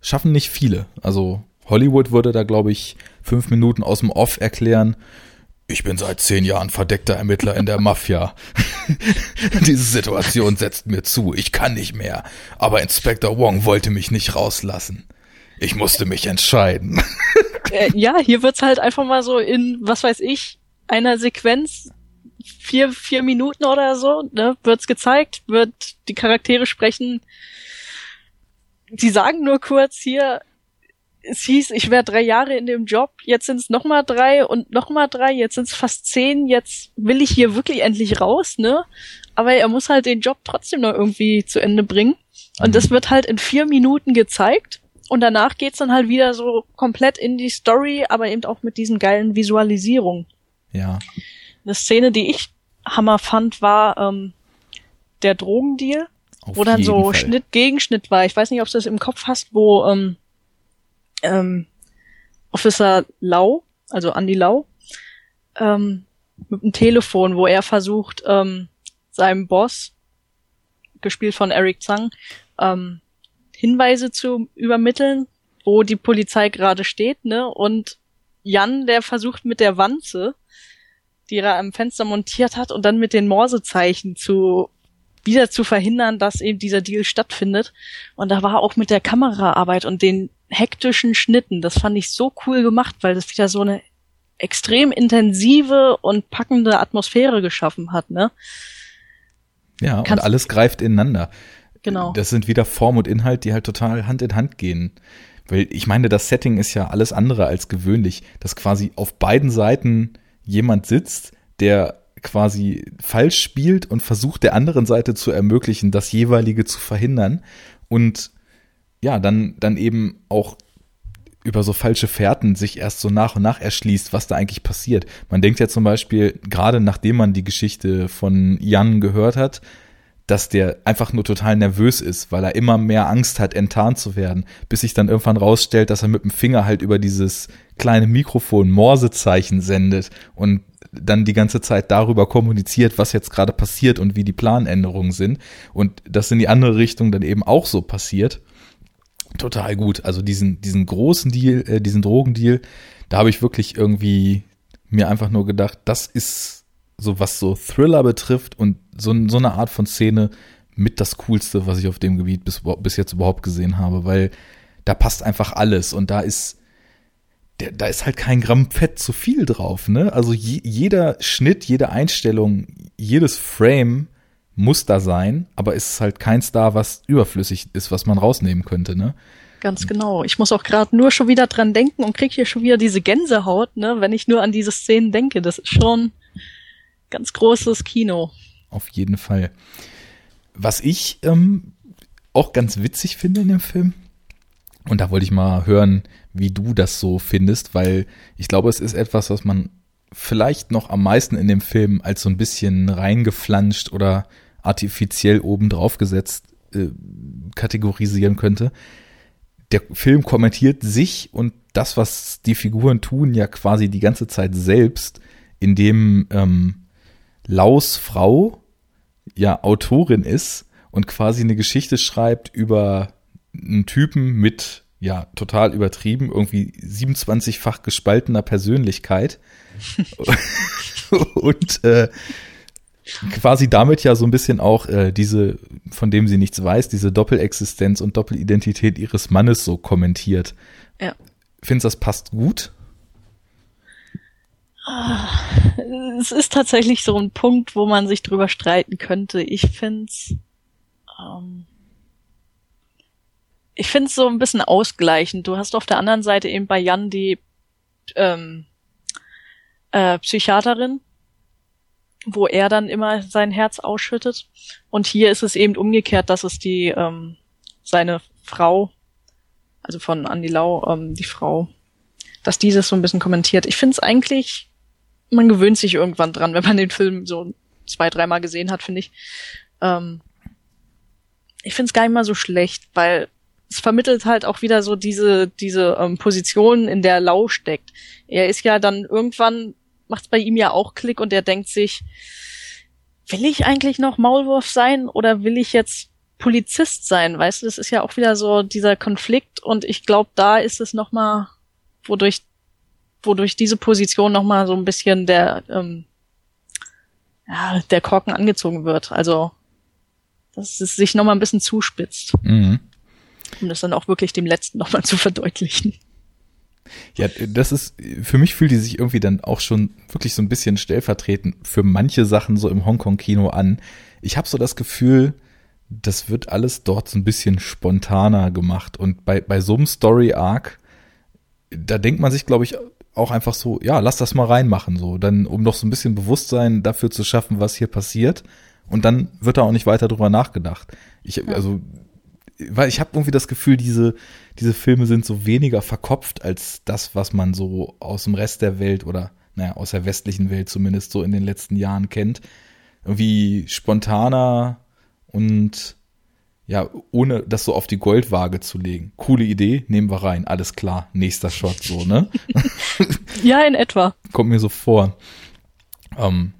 schaffen nicht viele. Also Hollywood würde da, glaube ich, fünf Minuten aus dem Off erklären. Ich bin seit zehn Jahren verdeckter Ermittler in der Mafia. Diese Situation setzt mir zu. Ich kann nicht mehr. Aber Inspector Wong wollte mich nicht rauslassen. Ich musste mich entscheiden. äh, ja, hier wird's halt einfach mal so in, was weiß ich, einer Sequenz, vier, vier Minuten oder so, ne, wird's gezeigt, wird die Charaktere sprechen. Die sagen nur kurz hier, es hieß, ich wäre drei Jahre in dem Job, jetzt sind's noch mal drei und noch mal drei, jetzt sind's fast zehn, jetzt will ich hier wirklich endlich raus, ne? Aber er muss halt den Job trotzdem noch irgendwie zu Ende bringen. Und das wird halt in vier Minuten gezeigt. Und danach geht's dann halt wieder so komplett in die Story, aber eben auch mit diesen geilen Visualisierungen. Ja. Eine Szene, die ich Hammer fand, war ähm, der Drogendeal, Auf wo dann so Fall. Schnitt gegen Schnitt war. Ich weiß nicht, ob du das im Kopf hast, wo ähm, ähm, Officer Lau, also Andy Lau, ähm, mit dem Telefon, wo er versucht, ähm, seinem Boss, gespielt von Eric Zhang, ähm, Hinweise zu übermitteln, wo die Polizei gerade steht, ne? Und Jan, der versucht mit der Wanze, die er am Fenster montiert hat, und dann mit den Morsezeichen zu wieder zu verhindern, dass eben dieser Deal stattfindet. Und da war auch mit der Kameraarbeit und den hektischen Schnitten, das fand ich so cool gemacht, weil das wieder so eine extrem intensive und packende Atmosphäre geschaffen hat, ne? Ja, und Kannst- alles greift ineinander. Genau. Das sind wieder Form und Inhalt, die halt total Hand in Hand gehen. Weil ich meine, das Setting ist ja alles andere als gewöhnlich, dass quasi auf beiden Seiten jemand sitzt, der quasi falsch spielt und versucht der anderen Seite zu ermöglichen, das jeweilige zu verhindern und ja, dann, dann eben auch über so falsche Fährten sich erst so nach und nach erschließt, was da eigentlich passiert. Man denkt ja zum Beispiel, gerade nachdem man die Geschichte von Jan gehört hat, dass der einfach nur total nervös ist, weil er immer mehr Angst hat, enttarnt zu werden, bis sich dann irgendwann rausstellt, dass er mit dem Finger halt über dieses kleine Mikrofon Morsezeichen sendet und dann die ganze Zeit darüber kommuniziert, was jetzt gerade passiert und wie die Planänderungen sind. Und das in die andere Richtung dann eben auch so passiert. Total gut. Also diesen, diesen großen Deal, äh, diesen Drogendeal, da habe ich wirklich irgendwie mir einfach nur gedacht, das ist so, was so Thriller betrifft und so, so eine Art von Szene mit das Coolste, was ich auf dem Gebiet bis, bis jetzt überhaupt gesehen habe, weil da passt einfach alles und da ist, der, da ist halt kein Gramm Fett zu viel drauf, ne? Also je, jeder Schnitt, jede Einstellung, jedes Frame muss da sein, aber es ist halt keins da, was überflüssig ist, was man rausnehmen könnte, ne? Ganz genau. Ich muss auch gerade nur schon wieder dran denken und krieg hier schon wieder diese Gänsehaut, ne, wenn ich nur an diese Szenen denke. Das ist schon ganz großes Kino. Auf jeden Fall. Was ich ähm, auch ganz witzig finde in dem Film, und da wollte ich mal hören, wie du das so findest, weil ich glaube, es ist etwas, was man vielleicht noch am meisten in dem Film als so ein bisschen reingeflanscht oder artifiziell oben drauf gesetzt äh, kategorisieren könnte. Der Film kommentiert sich und das, was die Figuren tun, ja quasi die ganze Zeit selbst, indem ähm, Laus Frau ja Autorin ist und quasi eine Geschichte schreibt über einen Typen mit ja total übertrieben irgendwie 27-fach gespaltener Persönlichkeit und äh, quasi damit ja so ein bisschen auch äh, diese, von dem sie nichts weiß, diese Doppelexistenz und Doppelidentität ihres Mannes so kommentiert. Ja. Findest du, das passt gut? Es ist tatsächlich so ein Punkt, wo man sich drüber streiten könnte. Ich find's, ähm, ich find's so ein bisschen ausgleichend. Du hast auf der anderen Seite eben bei Jan die ähm, äh, Psychiaterin, wo er dann immer sein Herz ausschüttet. Und hier ist es eben umgekehrt, dass es die ähm, seine Frau, also von Andy Lau, ähm, die Frau, dass dieses so ein bisschen kommentiert. Ich finde es eigentlich man gewöhnt sich irgendwann dran, wenn man den Film so zwei, dreimal gesehen hat, finde ich. Ähm, ich finde es gar nicht mal so schlecht, weil es vermittelt halt auch wieder so diese, diese ähm, Position, in der Lau steckt. Er ist ja dann irgendwann, macht's bei ihm ja auch Klick und er denkt sich, will ich eigentlich noch Maulwurf sein oder will ich jetzt Polizist sein? Weißt du, das ist ja auch wieder so dieser Konflikt und ich glaube, da ist es nochmal, wodurch wodurch diese Position nochmal so ein bisschen der, ähm, ja, der Korken angezogen wird. Also, dass es sich nochmal ein bisschen zuspitzt. Mhm. Um das dann auch wirklich dem Letzten nochmal zu verdeutlichen. Ja, das ist, für mich fühlt die sich irgendwie dann auch schon wirklich so ein bisschen stellvertretend für manche Sachen so im Hongkong-Kino an. Ich habe so das Gefühl, das wird alles dort so ein bisschen spontaner gemacht. Und bei, bei so einem Story-Arc, da denkt man sich, glaube ich, auch einfach so, ja, lass das mal reinmachen, so, dann, um noch so ein bisschen Bewusstsein dafür zu schaffen, was hier passiert. Und dann wird da auch nicht weiter drüber nachgedacht. Ich, ja. also, weil ich habe irgendwie das Gefühl, diese, diese Filme sind so weniger verkopft als das, was man so aus dem Rest der Welt oder, naja, aus der westlichen Welt zumindest so in den letzten Jahren kennt. Irgendwie spontaner und ja, ohne das so auf die Goldwaage zu legen. Coole Idee, nehmen wir rein, alles klar, nächster Shot, so, ne? ja, in etwa. Kommt mir so vor. Ähm,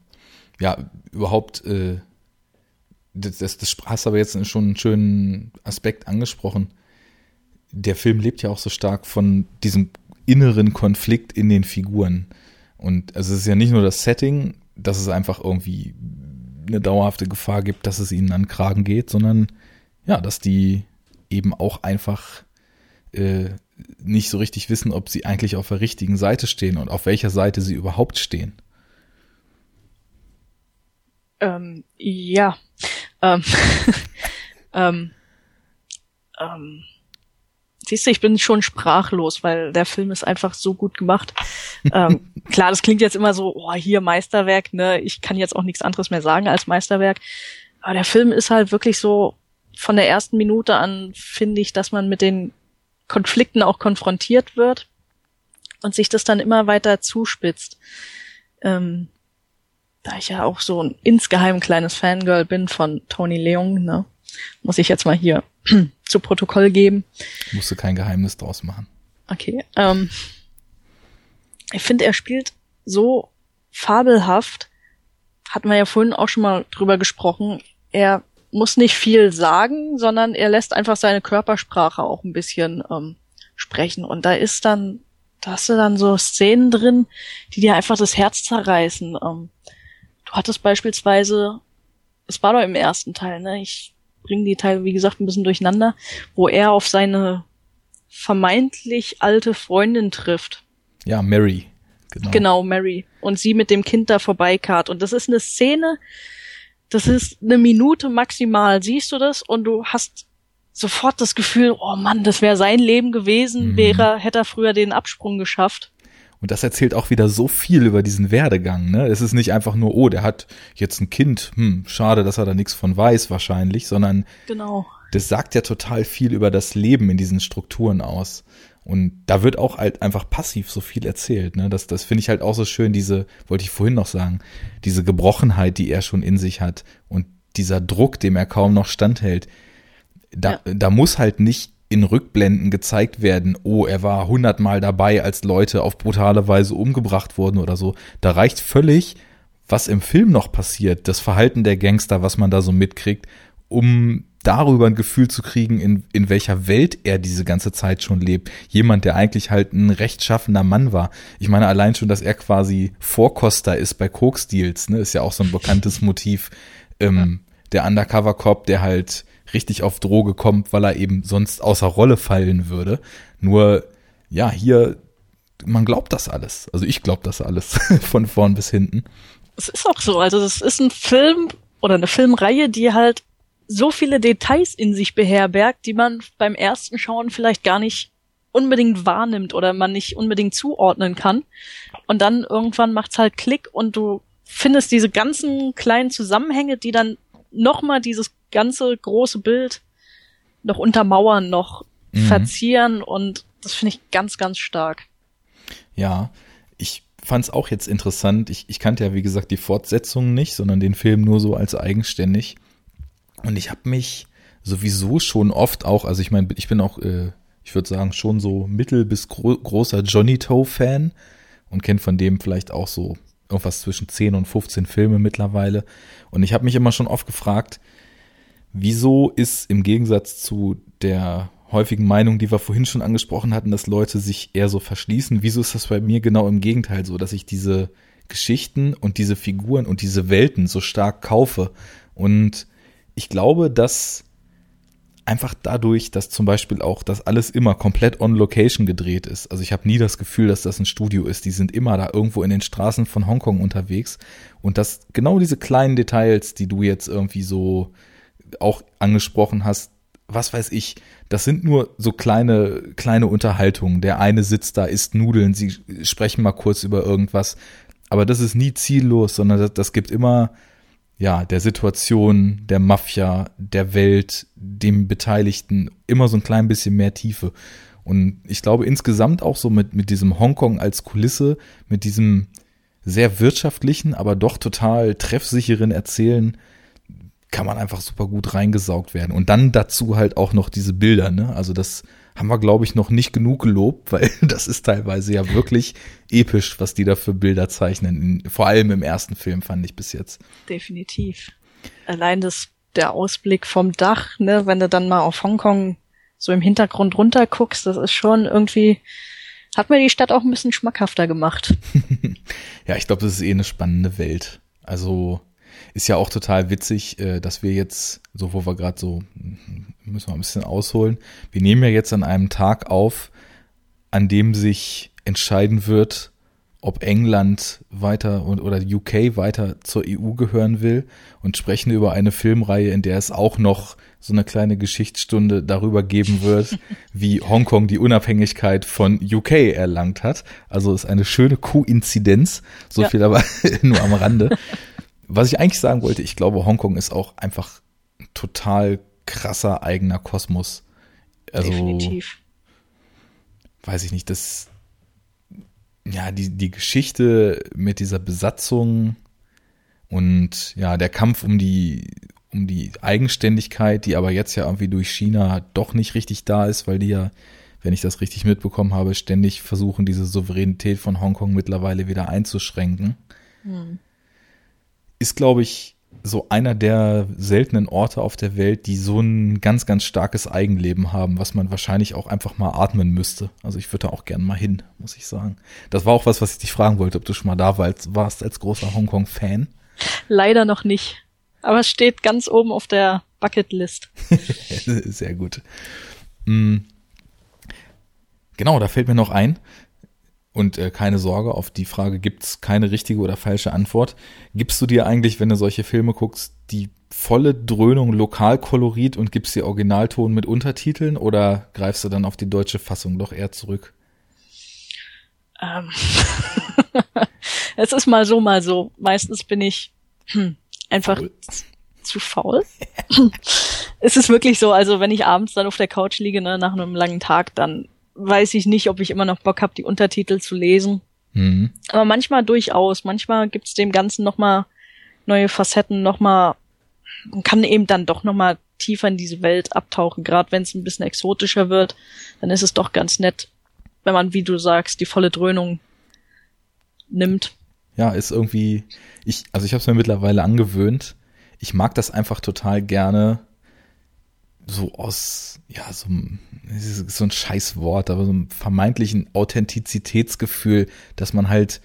ja, überhaupt, äh, das, das, das hast aber jetzt schon einen schönen Aspekt angesprochen. Der Film lebt ja auch so stark von diesem inneren Konflikt in den Figuren. Und also es ist ja nicht nur das Setting, dass es einfach irgendwie eine dauerhafte Gefahr gibt, dass es ihnen an Kragen geht, sondern ja, dass die eben auch einfach äh, nicht so richtig wissen, ob sie eigentlich auf der richtigen Seite stehen und auf welcher Seite sie überhaupt stehen. Ähm, ja. Ähm, ähm, ähm, siehst du, ich bin schon sprachlos, weil der Film ist einfach so gut gemacht. ähm, klar, das klingt jetzt immer so, oh, hier Meisterwerk, ne? Ich kann jetzt auch nichts anderes mehr sagen als Meisterwerk. Aber der Film ist halt wirklich so von der ersten Minute an finde ich, dass man mit den Konflikten auch konfrontiert wird und sich das dann immer weiter zuspitzt. Ähm, da ich ja auch so ein insgeheim kleines Fangirl bin von Tony Leung, ne, muss ich jetzt mal hier zu Protokoll geben. Musst du kein Geheimnis draus machen. Okay. Ähm, ich finde, er spielt so fabelhaft. Hatten wir ja vorhin auch schon mal drüber gesprochen. Er muss nicht viel sagen, sondern er lässt einfach seine Körpersprache auch ein bisschen ähm, sprechen. Und da ist dann, da hast du dann so Szenen drin, die dir einfach das Herz zerreißen. Ähm, du hattest beispielsweise, es war doch im ersten Teil, ne? Ich bringe die Teile, wie gesagt, ein bisschen durcheinander, wo er auf seine vermeintlich alte Freundin trifft. Ja, Mary. Genau. Genau, Mary. Und sie mit dem Kind da vorbeikarrt. Und das ist eine Szene, das ist eine Minute maximal, siehst du das? Und du hast sofort das Gefühl, oh Mann, das wäre sein Leben gewesen, Mhm. wäre, hätte er früher den Absprung geschafft. Und das erzählt auch wieder so viel über diesen Werdegang. Ne? Es ist nicht einfach nur, oh, der hat jetzt ein Kind, hm, schade, dass er da nichts von weiß wahrscheinlich, sondern Genau. das sagt ja total viel über das Leben in diesen Strukturen aus. Und da wird auch halt einfach passiv so viel erzählt. Ne? Das, das finde ich halt auch so schön, diese, wollte ich vorhin noch sagen, diese Gebrochenheit, die er schon in sich hat und dieser Druck, dem er kaum noch standhält. Da, da muss halt nicht in Rückblenden gezeigt werden, oh, er war hundertmal dabei, als Leute auf brutale Weise umgebracht wurden oder so. Da reicht völlig, was im Film noch passiert, das Verhalten der Gangster, was man da so mitkriegt, um darüber ein Gefühl zu kriegen, in, in welcher Welt er diese ganze Zeit schon lebt. Jemand, der eigentlich halt ein rechtschaffender Mann war. Ich meine, allein schon, dass er quasi Vorkoster ist bei Coke-Deals, ne, ist ja auch so ein bekanntes Motiv. Ähm, Der Undercover-Cop, der halt richtig auf Droge kommt, weil er eben sonst außer Rolle fallen würde. Nur, ja, hier, man glaubt das alles. Also ich glaube das alles, von vorn bis hinten. Es ist auch so. Also das ist ein Film oder eine Filmreihe, die halt so viele Details in sich beherbergt, die man beim ersten Schauen vielleicht gar nicht unbedingt wahrnimmt oder man nicht unbedingt zuordnen kann. Und dann irgendwann macht's halt Klick und du findest diese ganzen kleinen Zusammenhänge, die dann nochmal dieses ganze große Bild noch untermauern, noch Mhm. verzieren und das finde ich ganz, ganz stark. Ja, ich fand es auch jetzt interessant. Ich, ich kannte ja, wie gesagt, die Fortsetzung nicht, sondern den Film nur so als eigenständig. Und ich habe mich sowieso schon oft auch, also ich meine, ich bin auch, äh, ich würde sagen, schon so mittel bis gro großer Johnny Toe-Fan und kenne von dem vielleicht auch so irgendwas zwischen 10 und 15 Filme mittlerweile. Und ich habe mich immer schon oft gefragt, wieso ist im Gegensatz zu der häufigen Meinung, die wir vorhin schon angesprochen hatten, dass Leute sich eher so verschließen, wieso ist das bei mir genau im Gegenteil so, dass ich diese Geschichten und diese Figuren und diese Welten so stark kaufe. Und ich glaube, dass einfach dadurch, dass zum Beispiel auch das alles immer komplett on Location gedreht ist. Also ich habe nie das Gefühl, dass das ein Studio ist. Die sind immer da irgendwo in den Straßen von Hongkong unterwegs. Und dass genau diese kleinen Details, die du jetzt irgendwie so auch angesprochen hast, was weiß ich, das sind nur so kleine, kleine Unterhaltungen. Der eine sitzt da, isst Nudeln, sie sprechen mal kurz über irgendwas. Aber das ist nie ziellos, sondern das, das gibt immer, ja, der Situation, der Mafia, der Welt, dem Beteiligten immer so ein klein bisschen mehr Tiefe. Und ich glaube insgesamt auch so mit, mit diesem Hongkong als Kulisse, mit diesem sehr wirtschaftlichen, aber doch total treffsicheren Erzählen, kann man einfach super gut reingesaugt werden. Und dann dazu halt auch noch diese Bilder, ne? Also das haben wir, glaube ich, noch nicht genug gelobt, weil das ist teilweise ja wirklich episch, was die da für Bilder zeichnen. Vor allem im ersten Film fand ich bis jetzt. Definitiv. Allein das, der Ausblick vom Dach, ne, wenn du dann mal auf Hongkong so im Hintergrund runter guckst, das ist schon irgendwie, hat mir die Stadt auch ein bisschen schmackhafter gemacht. Ja, ich glaube, das ist eh eine spannende Welt. Also ist ja auch total witzig, äh, dass wir jetzt, so wo wir gerade so, müssen wir ein bisschen ausholen, wir nehmen ja jetzt an einem Tag auf, an dem sich entscheiden wird, ob England weiter und oder UK weiter zur EU gehören will und sprechen über eine Filmreihe, in der es auch noch so eine kleine Geschichtsstunde darüber geben wird, wie Hongkong die Unabhängigkeit von UK erlangt hat. Also ist eine schöne Koinzidenz, so Ja. viel aber nur am Rande. Was ich eigentlich sagen wollte, ich glaube, Hongkong ist auch einfach ein total krasser eigener Kosmos. Also Definitiv. weiß ich nicht, das, ja, die, die Geschichte mit dieser Besatzung und ja, der Kampf um die, um die Eigenständigkeit, die aber jetzt ja irgendwie durch China doch nicht richtig da ist, weil die ja, wenn ich das richtig mitbekommen habe, ständig versuchen, diese Souveränität von Hongkong mittlerweile wieder einzuschränken. Ist, glaube ich, so einer der seltenen Orte auf der Welt, die so ein ganz, ganz starkes Eigenleben haben, was man wahrscheinlich auch einfach mal atmen müsste. Also ich würde da auch gern mal hin, muss ich sagen. Das war auch was, was ich dich fragen wollte, ob du schon mal da warst, warst als großer Hongkong-Fan. Leider noch nicht. Aber es steht ganz oben auf der Bucketlist. Sehr gut. Mm. Genau, da fällt mir noch ein, und äh, keine Sorge, auf die Frage gibt's keine richtige oder falsche Antwort. Gibst du dir eigentlich, wenn du solche Filme guckst, die volle Dröhnung Lokalkolorit und gibst dir Originalton mit Untertiteln oder greifst du dann auf die deutsche Fassung doch eher zurück? Ähm. es ist mal so, mal so. Meistens bin ich hm, einfach Faul. zu faul. es ist wirklich so, also wenn ich abends dann auf der Couch liege, ne, nach einem langen Tag, dann weiß ich nicht, ob ich immer noch Bock habe, die Untertitel zu lesen. Mhm. Aber manchmal durchaus. Manchmal gibt's dem Ganzen nochmal neue Facetten, nochmal, man kann eben dann doch nochmal tiefer in diese Welt abtauchen. Gerade wenn es ein bisschen exotischer wird, dann ist es doch ganz nett, wenn man, wie du sagst, die volle Dröhnung nimmt. Ja, ist irgendwie, ich, also ich habe es mir mittlerweile angewöhnt. Ich mag das einfach total gerne, so aus, ja, so, so ein Scheißwort, aber so einem vermeintlichen Authentizitätsgefühl, dass man halt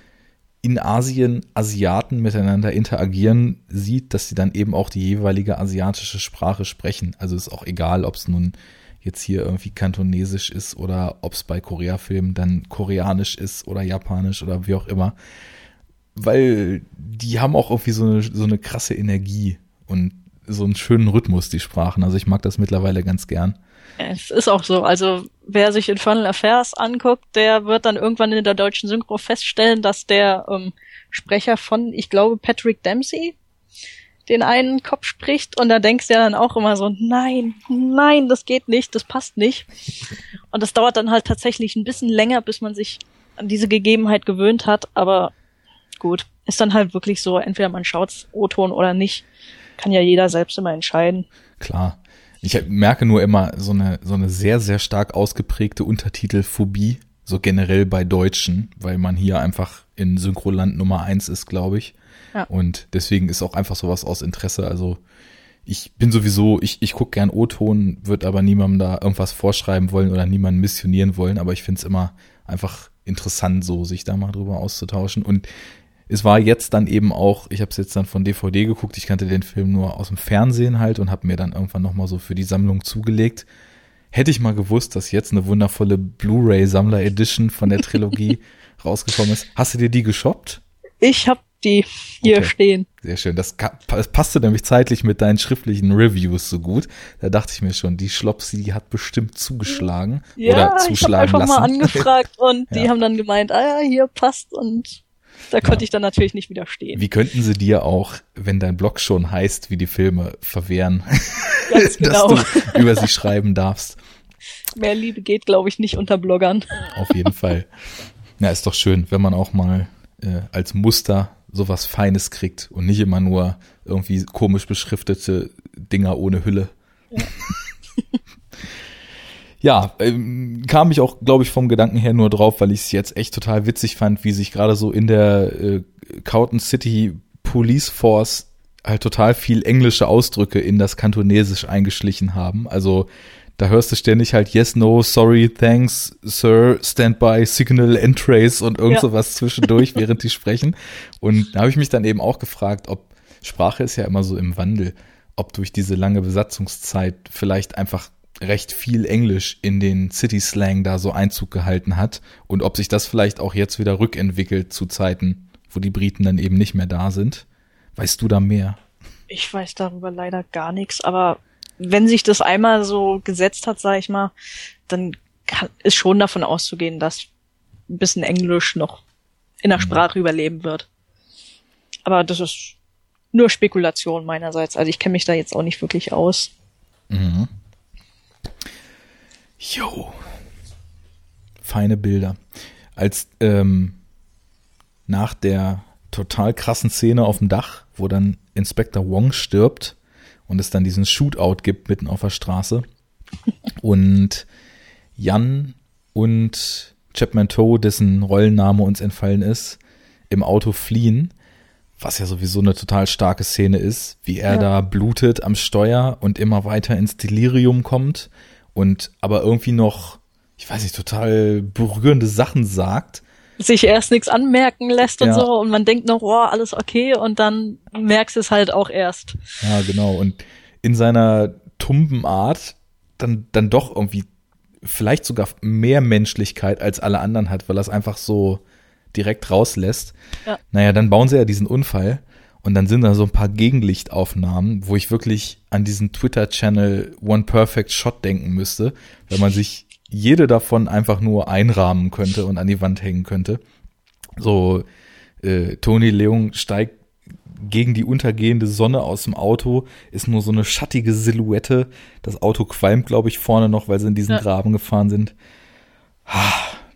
in Asien Asiaten miteinander interagieren sieht, dass sie dann eben auch die jeweilige asiatische Sprache sprechen. Also ist auch egal, ob es nun jetzt hier irgendwie kantonesisch ist oder ob es bei Korea-Filmen dann koreanisch ist oder japanisch oder wie auch immer. Weil die haben auch irgendwie so eine, so eine krasse Energie und so einen schönen Rhythmus, die Sprachen. Also ich mag das mittlerweile ganz gern. Es ist auch so. Also wer sich Infernal Affairs anguckt, der wird dann irgendwann in der deutschen Synchro feststellen, dass der ähm, Sprecher von, ich glaube, Patrick Dempsey den einen Kopf spricht und da denkst du ja dann auch immer so, nein, nein, das geht nicht, das passt nicht. Und das dauert dann halt tatsächlich ein bisschen länger, bis man sich an diese Gegebenheit gewöhnt hat, aber gut, ist dann halt wirklich so, entweder man schaut's O-Ton oder nicht, kann ja jeder selbst immer entscheiden. Klar. Ich merke nur immer so eine, so eine sehr, sehr stark ausgeprägte Untertitelphobie, so generell bei Deutschen, weil man hier einfach in Synchroland Nummer eins ist, glaube ich. Ja. Und deswegen ist auch einfach sowas aus Interesse. Also ich bin sowieso, ich, ich gucke gern O-Ton, würde aber niemandem da irgendwas vorschreiben wollen oder niemanden missionieren wollen, aber ich finde es immer einfach interessant, so sich da mal drüber auszutauschen. Und es war jetzt dann eben auch, ich habe es jetzt dann von DVD geguckt, ich kannte den Film nur aus dem Fernsehen halt und habe mir dann irgendwann nochmal so für die Sammlung zugelegt. Hätte ich mal gewusst, dass jetzt eine wundervolle Blu-ray-Sammler Edition von der Trilogie rausgekommen ist. Hast du dir die geshoppt? Ich hab die hier Okay. stehen. Sehr schön. Das, das passte nämlich zeitlich mit deinen schriftlichen Reviews so gut. Da dachte ich mir schon, die Schlopsi, die hat bestimmt zugeschlagen Ja, oder ich habe zuschlagen einfach lassen. mal angefragt und die Ja. haben dann gemeint, ah ja, hier passt und da konnte ich dann natürlich nicht widerstehen. Wie könnten sie dir auch, wenn dein Blog schon heißt, wie die Filme verwehren, Ganz genau. dass du über sie schreiben darfst? Mehr Liebe geht, glaube ich, nicht unter Bloggern. Auf jeden Fall. Ja, ist doch schön, wenn man auch mal äh, als Muster sowas Feines kriegt und nicht immer nur irgendwie komisch beschriftete Dinger ohne Hülle. Ja, ähm, kam ich auch, glaube ich, vom Gedanken her nur drauf, weil ich es jetzt echt total witzig fand, wie sich gerade so in der äh, Cowton City Police Force halt total viel englische Ausdrücke in das Kantonesisch eingeschlichen haben. Also da hörst du ständig halt yes, no, sorry, thanks, sir, stand by, signal, entrace und irgend Ja. sowas zwischendurch, während die sprechen. Und da habe ich mich dann eben auch gefragt, ob Sprache ist ja immer so im Wandel, ob durch diese lange Besatzungszeit vielleicht einfach recht viel Englisch in den City-Slang da so Einzug gehalten hat und ob sich das vielleicht auch jetzt wieder rückentwickelt zu Zeiten, wo die Briten dann eben nicht mehr da sind. Weißt du da mehr? Ich weiß darüber leider gar nichts, aber wenn sich das einmal so gesetzt hat, sage ich mal, dann kann, ist schon davon auszugehen, dass ein bisschen Englisch noch in der Sprache überleben wird. Aber das ist nur Spekulation meinerseits. Also ich kenne mich da jetzt auch nicht wirklich aus. Jo. Feine Bilder. Als ähm, nach der total krassen Szene auf dem Dach, wo dann Inspector Wong stirbt und es dann diesen Shootout gibt mitten auf der Straße und Jan und Chapman Toe, dessen Rollenname uns entfallen ist, im Auto fliehen, was ja sowieso eine total starke Szene ist, wie er Ja. da blutet am Steuer und immer weiter ins Delirium kommt und aber irgendwie noch, ich weiß nicht, total berührende Sachen sagt. Sich erst nichts anmerken lässt und Ja. so und man denkt noch, oh, alles okay und dann merkst du es halt auch erst. Ja, genau. Und in seiner tumben Art dann, dann doch irgendwie vielleicht sogar mehr Menschlichkeit als alle anderen hat, weil er es einfach so direkt rauslässt. Ja. Naja, dann bauen sie ja diesen Unfall und dann sind da so ein paar Gegenlichtaufnahmen, wo ich wirklich an diesen Twitter-Channel One Perfect Shot denken müsste, weil man sich jede davon einfach nur einrahmen könnte und an die Wand hängen könnte. So, äh, Tony Leung steigt gegen die untergehende Sonne aus dem Auto, ist nur so eine schattige Silhouette. Das Auto qualmt, glaube ich, vorne noch, weil sie in diesen Ja. Graben gefahren sind. Ah,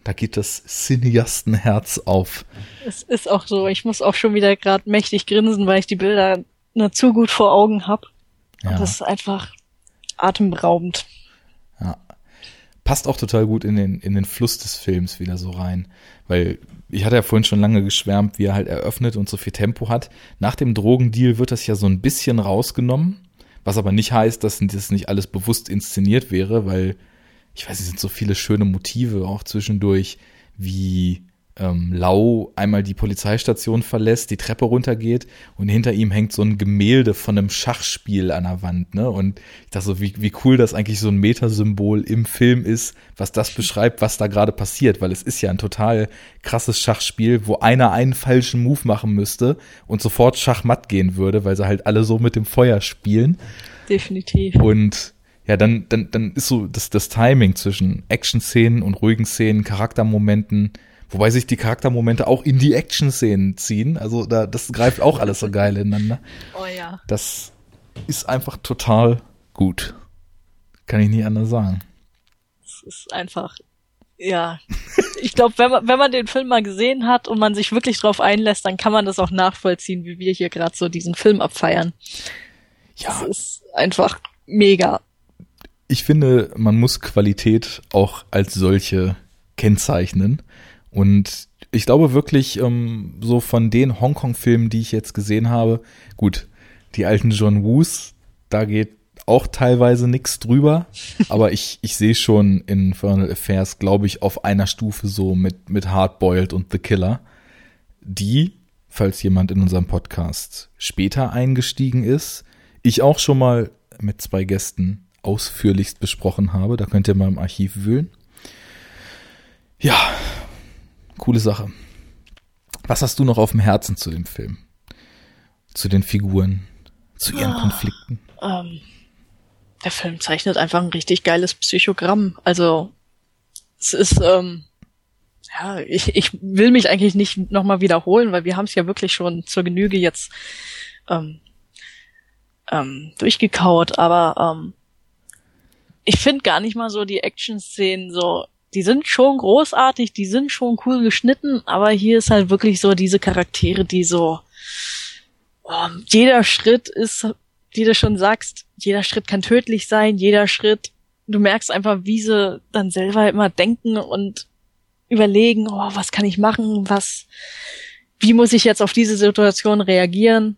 Da geht das Cineastenherz auf. Es ist auch so, ich muss auch schon wieder gerade mächtig grinsen, weil ich die Bilder nur zu gut vor Augen hab. Ja. Und das ist einfach atemberaubend. Ja. Passt auch total gut in den, in den Fluss des Films wieder so rein. Weil ich hatte ja vorhin schon lange geschwärmt, wie er halt eröffnet und so viel Tempo hat. Nach dem Drogendeal wird das ja so ein bisschen rausgenommen. Was aber nicht heißt, dass das nicht alles bewusst inszeniert wäre, weil ich weiß, es sind so viele schöne Motive auch zwischendurch, wie ähm, Lau einmal die Polizeistation verlässt, die Treppe runtergeht und hinter ihm hängt so ein Gemälde von einem Schachspiel an der Wand, ne? Und ich dachte so, wie, wie cool das eigentlich so ein Metasymbol im Film ist, was das beschreibt, was da gerade passiert, weil es ist ja ein total krasses Schachspiel, wo einer einen falschen Move machen müsste und sofort Schachmatt gehen würde, weil sie halt alle so mit dem Feuer spielen. Definitiv. Und ja, dann, dann, dann ist so das, das Timing zwischen Action-Szenen und ruhigen Szenen, Charaktermomenten, wobei sich die Charaktermomente auch in die Action-Szenen ziehen. Also da, das greift auch alles so geil ineinander. Oh ja. Das ist einfach total gut. Kann ich nie anders sagen. Es ist einfach, ja. Ich glaube, wenn man, wenn man den Film mal gesehen hat und man sich wirklich drauf einlässt, dann kann man das auch nachvollziehen, wie wir hier gerade so diesen Film abfeiern. Ja, Es ist einfach mega. Ich finde, man muss Qualität auch als solche kennzeichnen. Und ich glaube wirklich, ähm, so von den Hongkong-Filmen, die ich jetzt gesehen habe, gut, die alten John Woos, da geht auch teilweise nichts drüber, aber ich, ich sehe schon Infernal Affairs, glaube ich, auf einer Stufe so mit, mit Hardboiled und The Killer, die, falls jemand in unserem Podcast später eingestiegen ist, ich auch schon mal mit zwei Gästen ausführlichst besprochen habe. Da könnt ihr mal im Archiv wühlen. Ja, coole Sache. Was hast du noch auf dem Herzen zu dem Film? Zu den Figuren, zu ihren Ah. Konflikten? Ähm, der Film zeichnet einfach ein richtig geiles Psychogramm. Also es ist, ähm, ja, ich, ich will mich eigentlich nicht nochmal wiederholen, weil wir haben es ja wirklich schon zur Genüge jetzt ähm, ähm, durchgekaut, aber ähm, ich finde gar nicht mal so die Action-Szenen so, die sind schon großartig, die sind schon cool geschnitten, aber hier ist halt wirklich so diese Charaktere, die so, oh, jeder Schritt ist, wie du schon sagst, jeder Schritt kann tödlich sein, jeder Schritt, du merkst einfach, wie sie dann selber immer denken und überlegen, oh, was kann ich machen, was, wie muss ich jetzt auf diese Situation reagieren?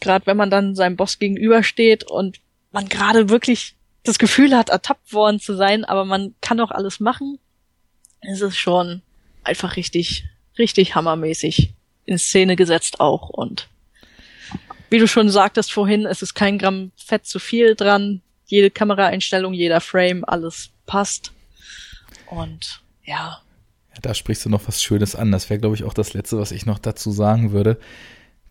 Gerade wenn man dann seinem Boss gegenübersteht und man gerade wirklich das Gefühl hat, ertappt worden zu sein, aber man kann auch alles machen, es ist schon einfach richtig, richtig hammermäßig in Szene gesetzt auch und wie du schon sagtest vorhin, es ist kein Gramm Fett zu viel dran. Jede Kameraeinstellung, jeder Frame, alles passt. Und ja, da sprichst du noch was Schönes an. Das wäre, glaube ich, auch das Letzte, was ich noch dazu sagen würde.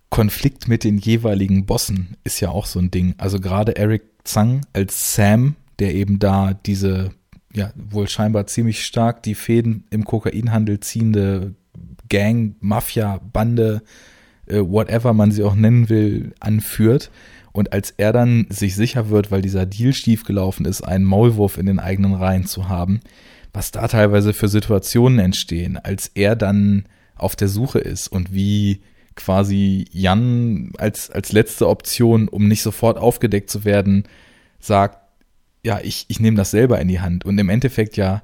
Konflikt mit den jeweiligen Bossen ist ja auch so ein Ding. Also gerade Eric Zhang als Sam, der eben da diese, ja, wohl scheinbar ziemlich stark die Fäden im Kokainhandel ziehende Gang, Mafia, Bande, äh, whatever man sie auch nennen will, anführt. Und als er dann sich sicher wird, weil dieser Deal schiefgelaufen ist, einen Maulwurf in den eigenen Reihen zu haben, was da teilweise für Situationen entstehen, als er dann auf der Suche ist und wie quasi Jan als, als letzte Option, um nicht sofort aufgedeckt zu werden, sagt, ja, ich, ich nehme das selber in die Hand. Und im Endeffekt ja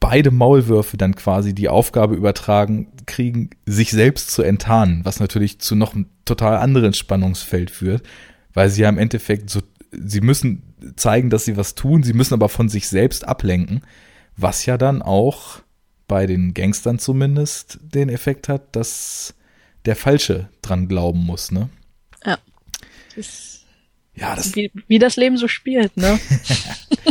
beide Maulwürfe dann quasi die Aufgabe übertragen kriegen, sich selbst zu enttarnen, was natürlich zu noch einem total anderen Spannungsfeld führt, weil sie ja im Endeffekt so, sie müssen zeigen, dass sie was tun, sie müssen aber von sich selbst ablenken, was ja dann auch bei den Gangstern zumindest den Effekt hat, dass der Falsche dran glauben muss, ne? Ja. Das Ja, das, wie, wie das Leben so spielt, ne?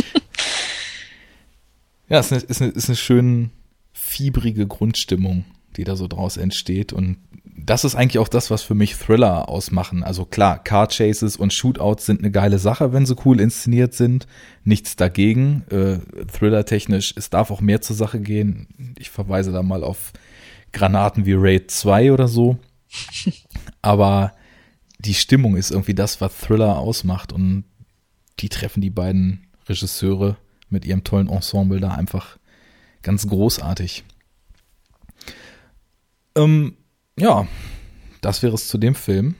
ja, ist eine, ist eine, ist eine schön fiebrige Grundstimmung, die da so draus entsteht. Und das ist eigentlich auch das, was für mich Thriller ausmachen. Also klar, Car Chases und Shootouts sind eine geile Sache, wenn sie cool inszeniert sind. Nichts dagegen. Äh, Thriller-technisch, es darf auch mehr zur Sache gehen. Ich verweise da mal auf Granaten wie Raid 2 oder so. Aber die Stimmung ist irgendwie das, was Thriller ausmacht. Und die treffen die beiden Regisseure mit ihrem tollen Ensemble da einfach ganz großartig. Ähm, ja, das wäre es zu dem Film.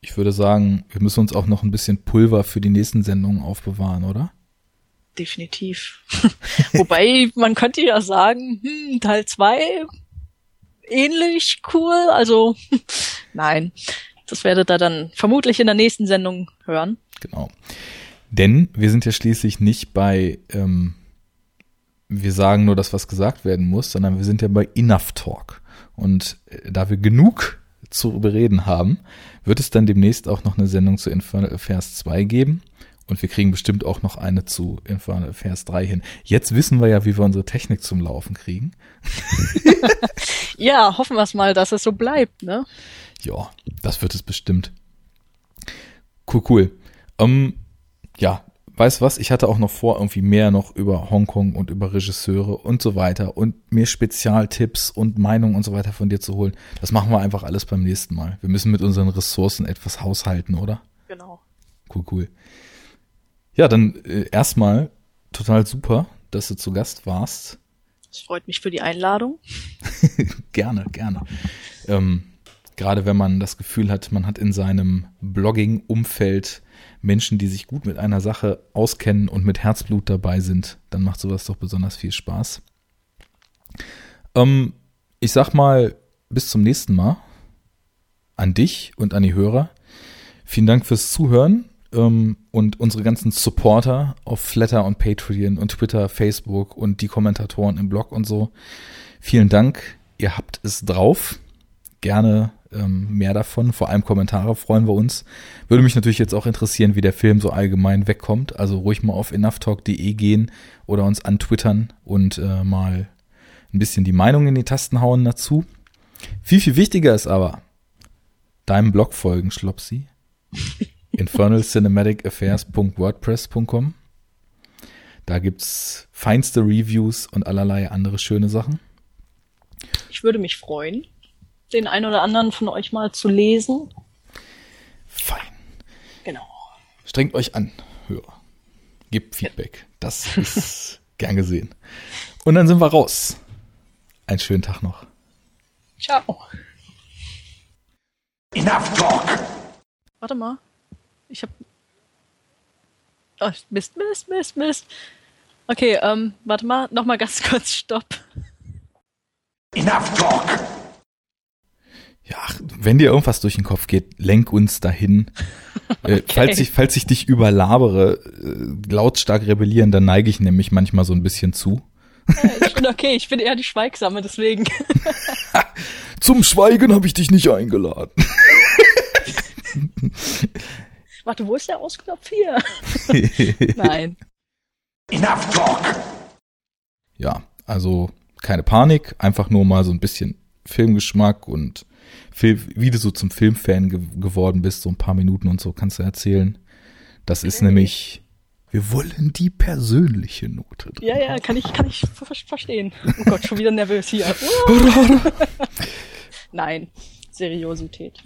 Ich würde sagen, wir müssen uns auch noch ein bisschen Pulver für die nächsten Sendungen aufbewahren, oder? Definitiv. Wobei, man könnte ja sagen, hm, Teil zwei ähnlich cool. Also, nein. Das werdet ihr dann vermutlich in der nächsten Sendung hören. Genau. Denn wir sind ja schließlich nicht bei, ähm, wir sagen nur das, was gesagt werden muss, sondern wir sind ja bei Enough Talk. Und äh, da wir genug zu bereden haben, wird es dann demnächst auch noch eine Sendung zu Infernal Affairs 2 geben. Und wir kriegen bestimmt auch noch eine zu Infernal Affairs 3 hin. Jetzt wissen wir ja, wie wir unsere Technik zum Laufen kriegen. Ja, hoffen wir es mal, dass es so bleibt, ne? Ja, das wird es bestimmt. Cool, cool. Ähm, ja, weißt was? Ich hatte auch noch vor, irgendwie mehr noch über Hongkong und über Regisseure und so weiter und mir Spezialtipps und Meinungen und so weiter von dir zu holen. Das machen wir einfach alles beim nächsten Mal. Wir müssen mit unseren Ressourcen etwas haushalten, oder? Genau. Cool, cool. Ja, dann äh, erstmal total super, dass du zu Gast warst. Es freut mich für die Einladung. gerne, gerne. Ähm, Gerade wenn man das Gefühl hat, man hat in seinem Blogging-Umfeld Menschen, die sich gut mit einer Sache auskennen und mit Herzblut dabei sind, dann macht sowas doch besonders viel Spaß. Ähm, ich sag mal, bis zum nächsten Mal. An dich und an die Hörer. Vielen Dank fürs Zuhören ähm, und unsere ganzen Supporter auf Flatter und Patreon und Twitter, Facebook und die Kommentatoren im Blog und so. Vielen Dank. Ihr habt es drauf. Gerne ähm, mehr davon. Vor allem Kommentare freuen wir uns. Würde mich natürlich jetzt auch interessieren, wie der Film so allgemein wegkommt. Also ruhig mal auf enoughtalk.de gehen oder uns antwittern und äh, mal ein bisschen die Meinung in die Tasten hauen dazu. Viel, viel wichtiger ist aber, deinem Blog folgen, Schlopsi. infernalcinematicaffairs.wordpress.com Da gibt's feinste Reviews und allerlei andere schöne Sachen. Ich würde mich freuen, den einen oder anderen von euch mal zu lesen. Fein. Genau. Strengt euch an, Hörer. Gebt Feedback. Das ist gern gesehen. Und dann sind wir raus. Einen schönen Tag noch. Ciao. Enough talk! Warte mal. Ich hab. Oh, Mist, Mist, Mist, Mist. Okay, ähm, warte mal, nochmal ganz kurz Stopp. Enough talk! Ja, wenn dir irgendwas durch den Kopf geht, lenk uns dahin. Äh, falls, ich, falls ich dich überlabere, äh, lautstark rebellieren, dann neige ich nämlich manchmal so ein bisschen zu. Äh, ich bin okay, ich bin eher die Schweigsame, deswegen. Zum Schweigen habe ich dich nicht eingeladen. Warte, wo ist der Ausknopf hier? Nein. Enough talk! ja, also keine Panik, einfach nur mal so ein bisschen Filmgeschmack und Film, wie du so zum Filmfan ge geworden bist, so ein paar Minuten und so kannst du erzählen. Das ist nämlich, wir wollen die persönliche Note. drin. Ja, ja, kann ich, kann ich ver verstehen. Oh Gott, schon wieder nervös hier. Nein, Seriosität.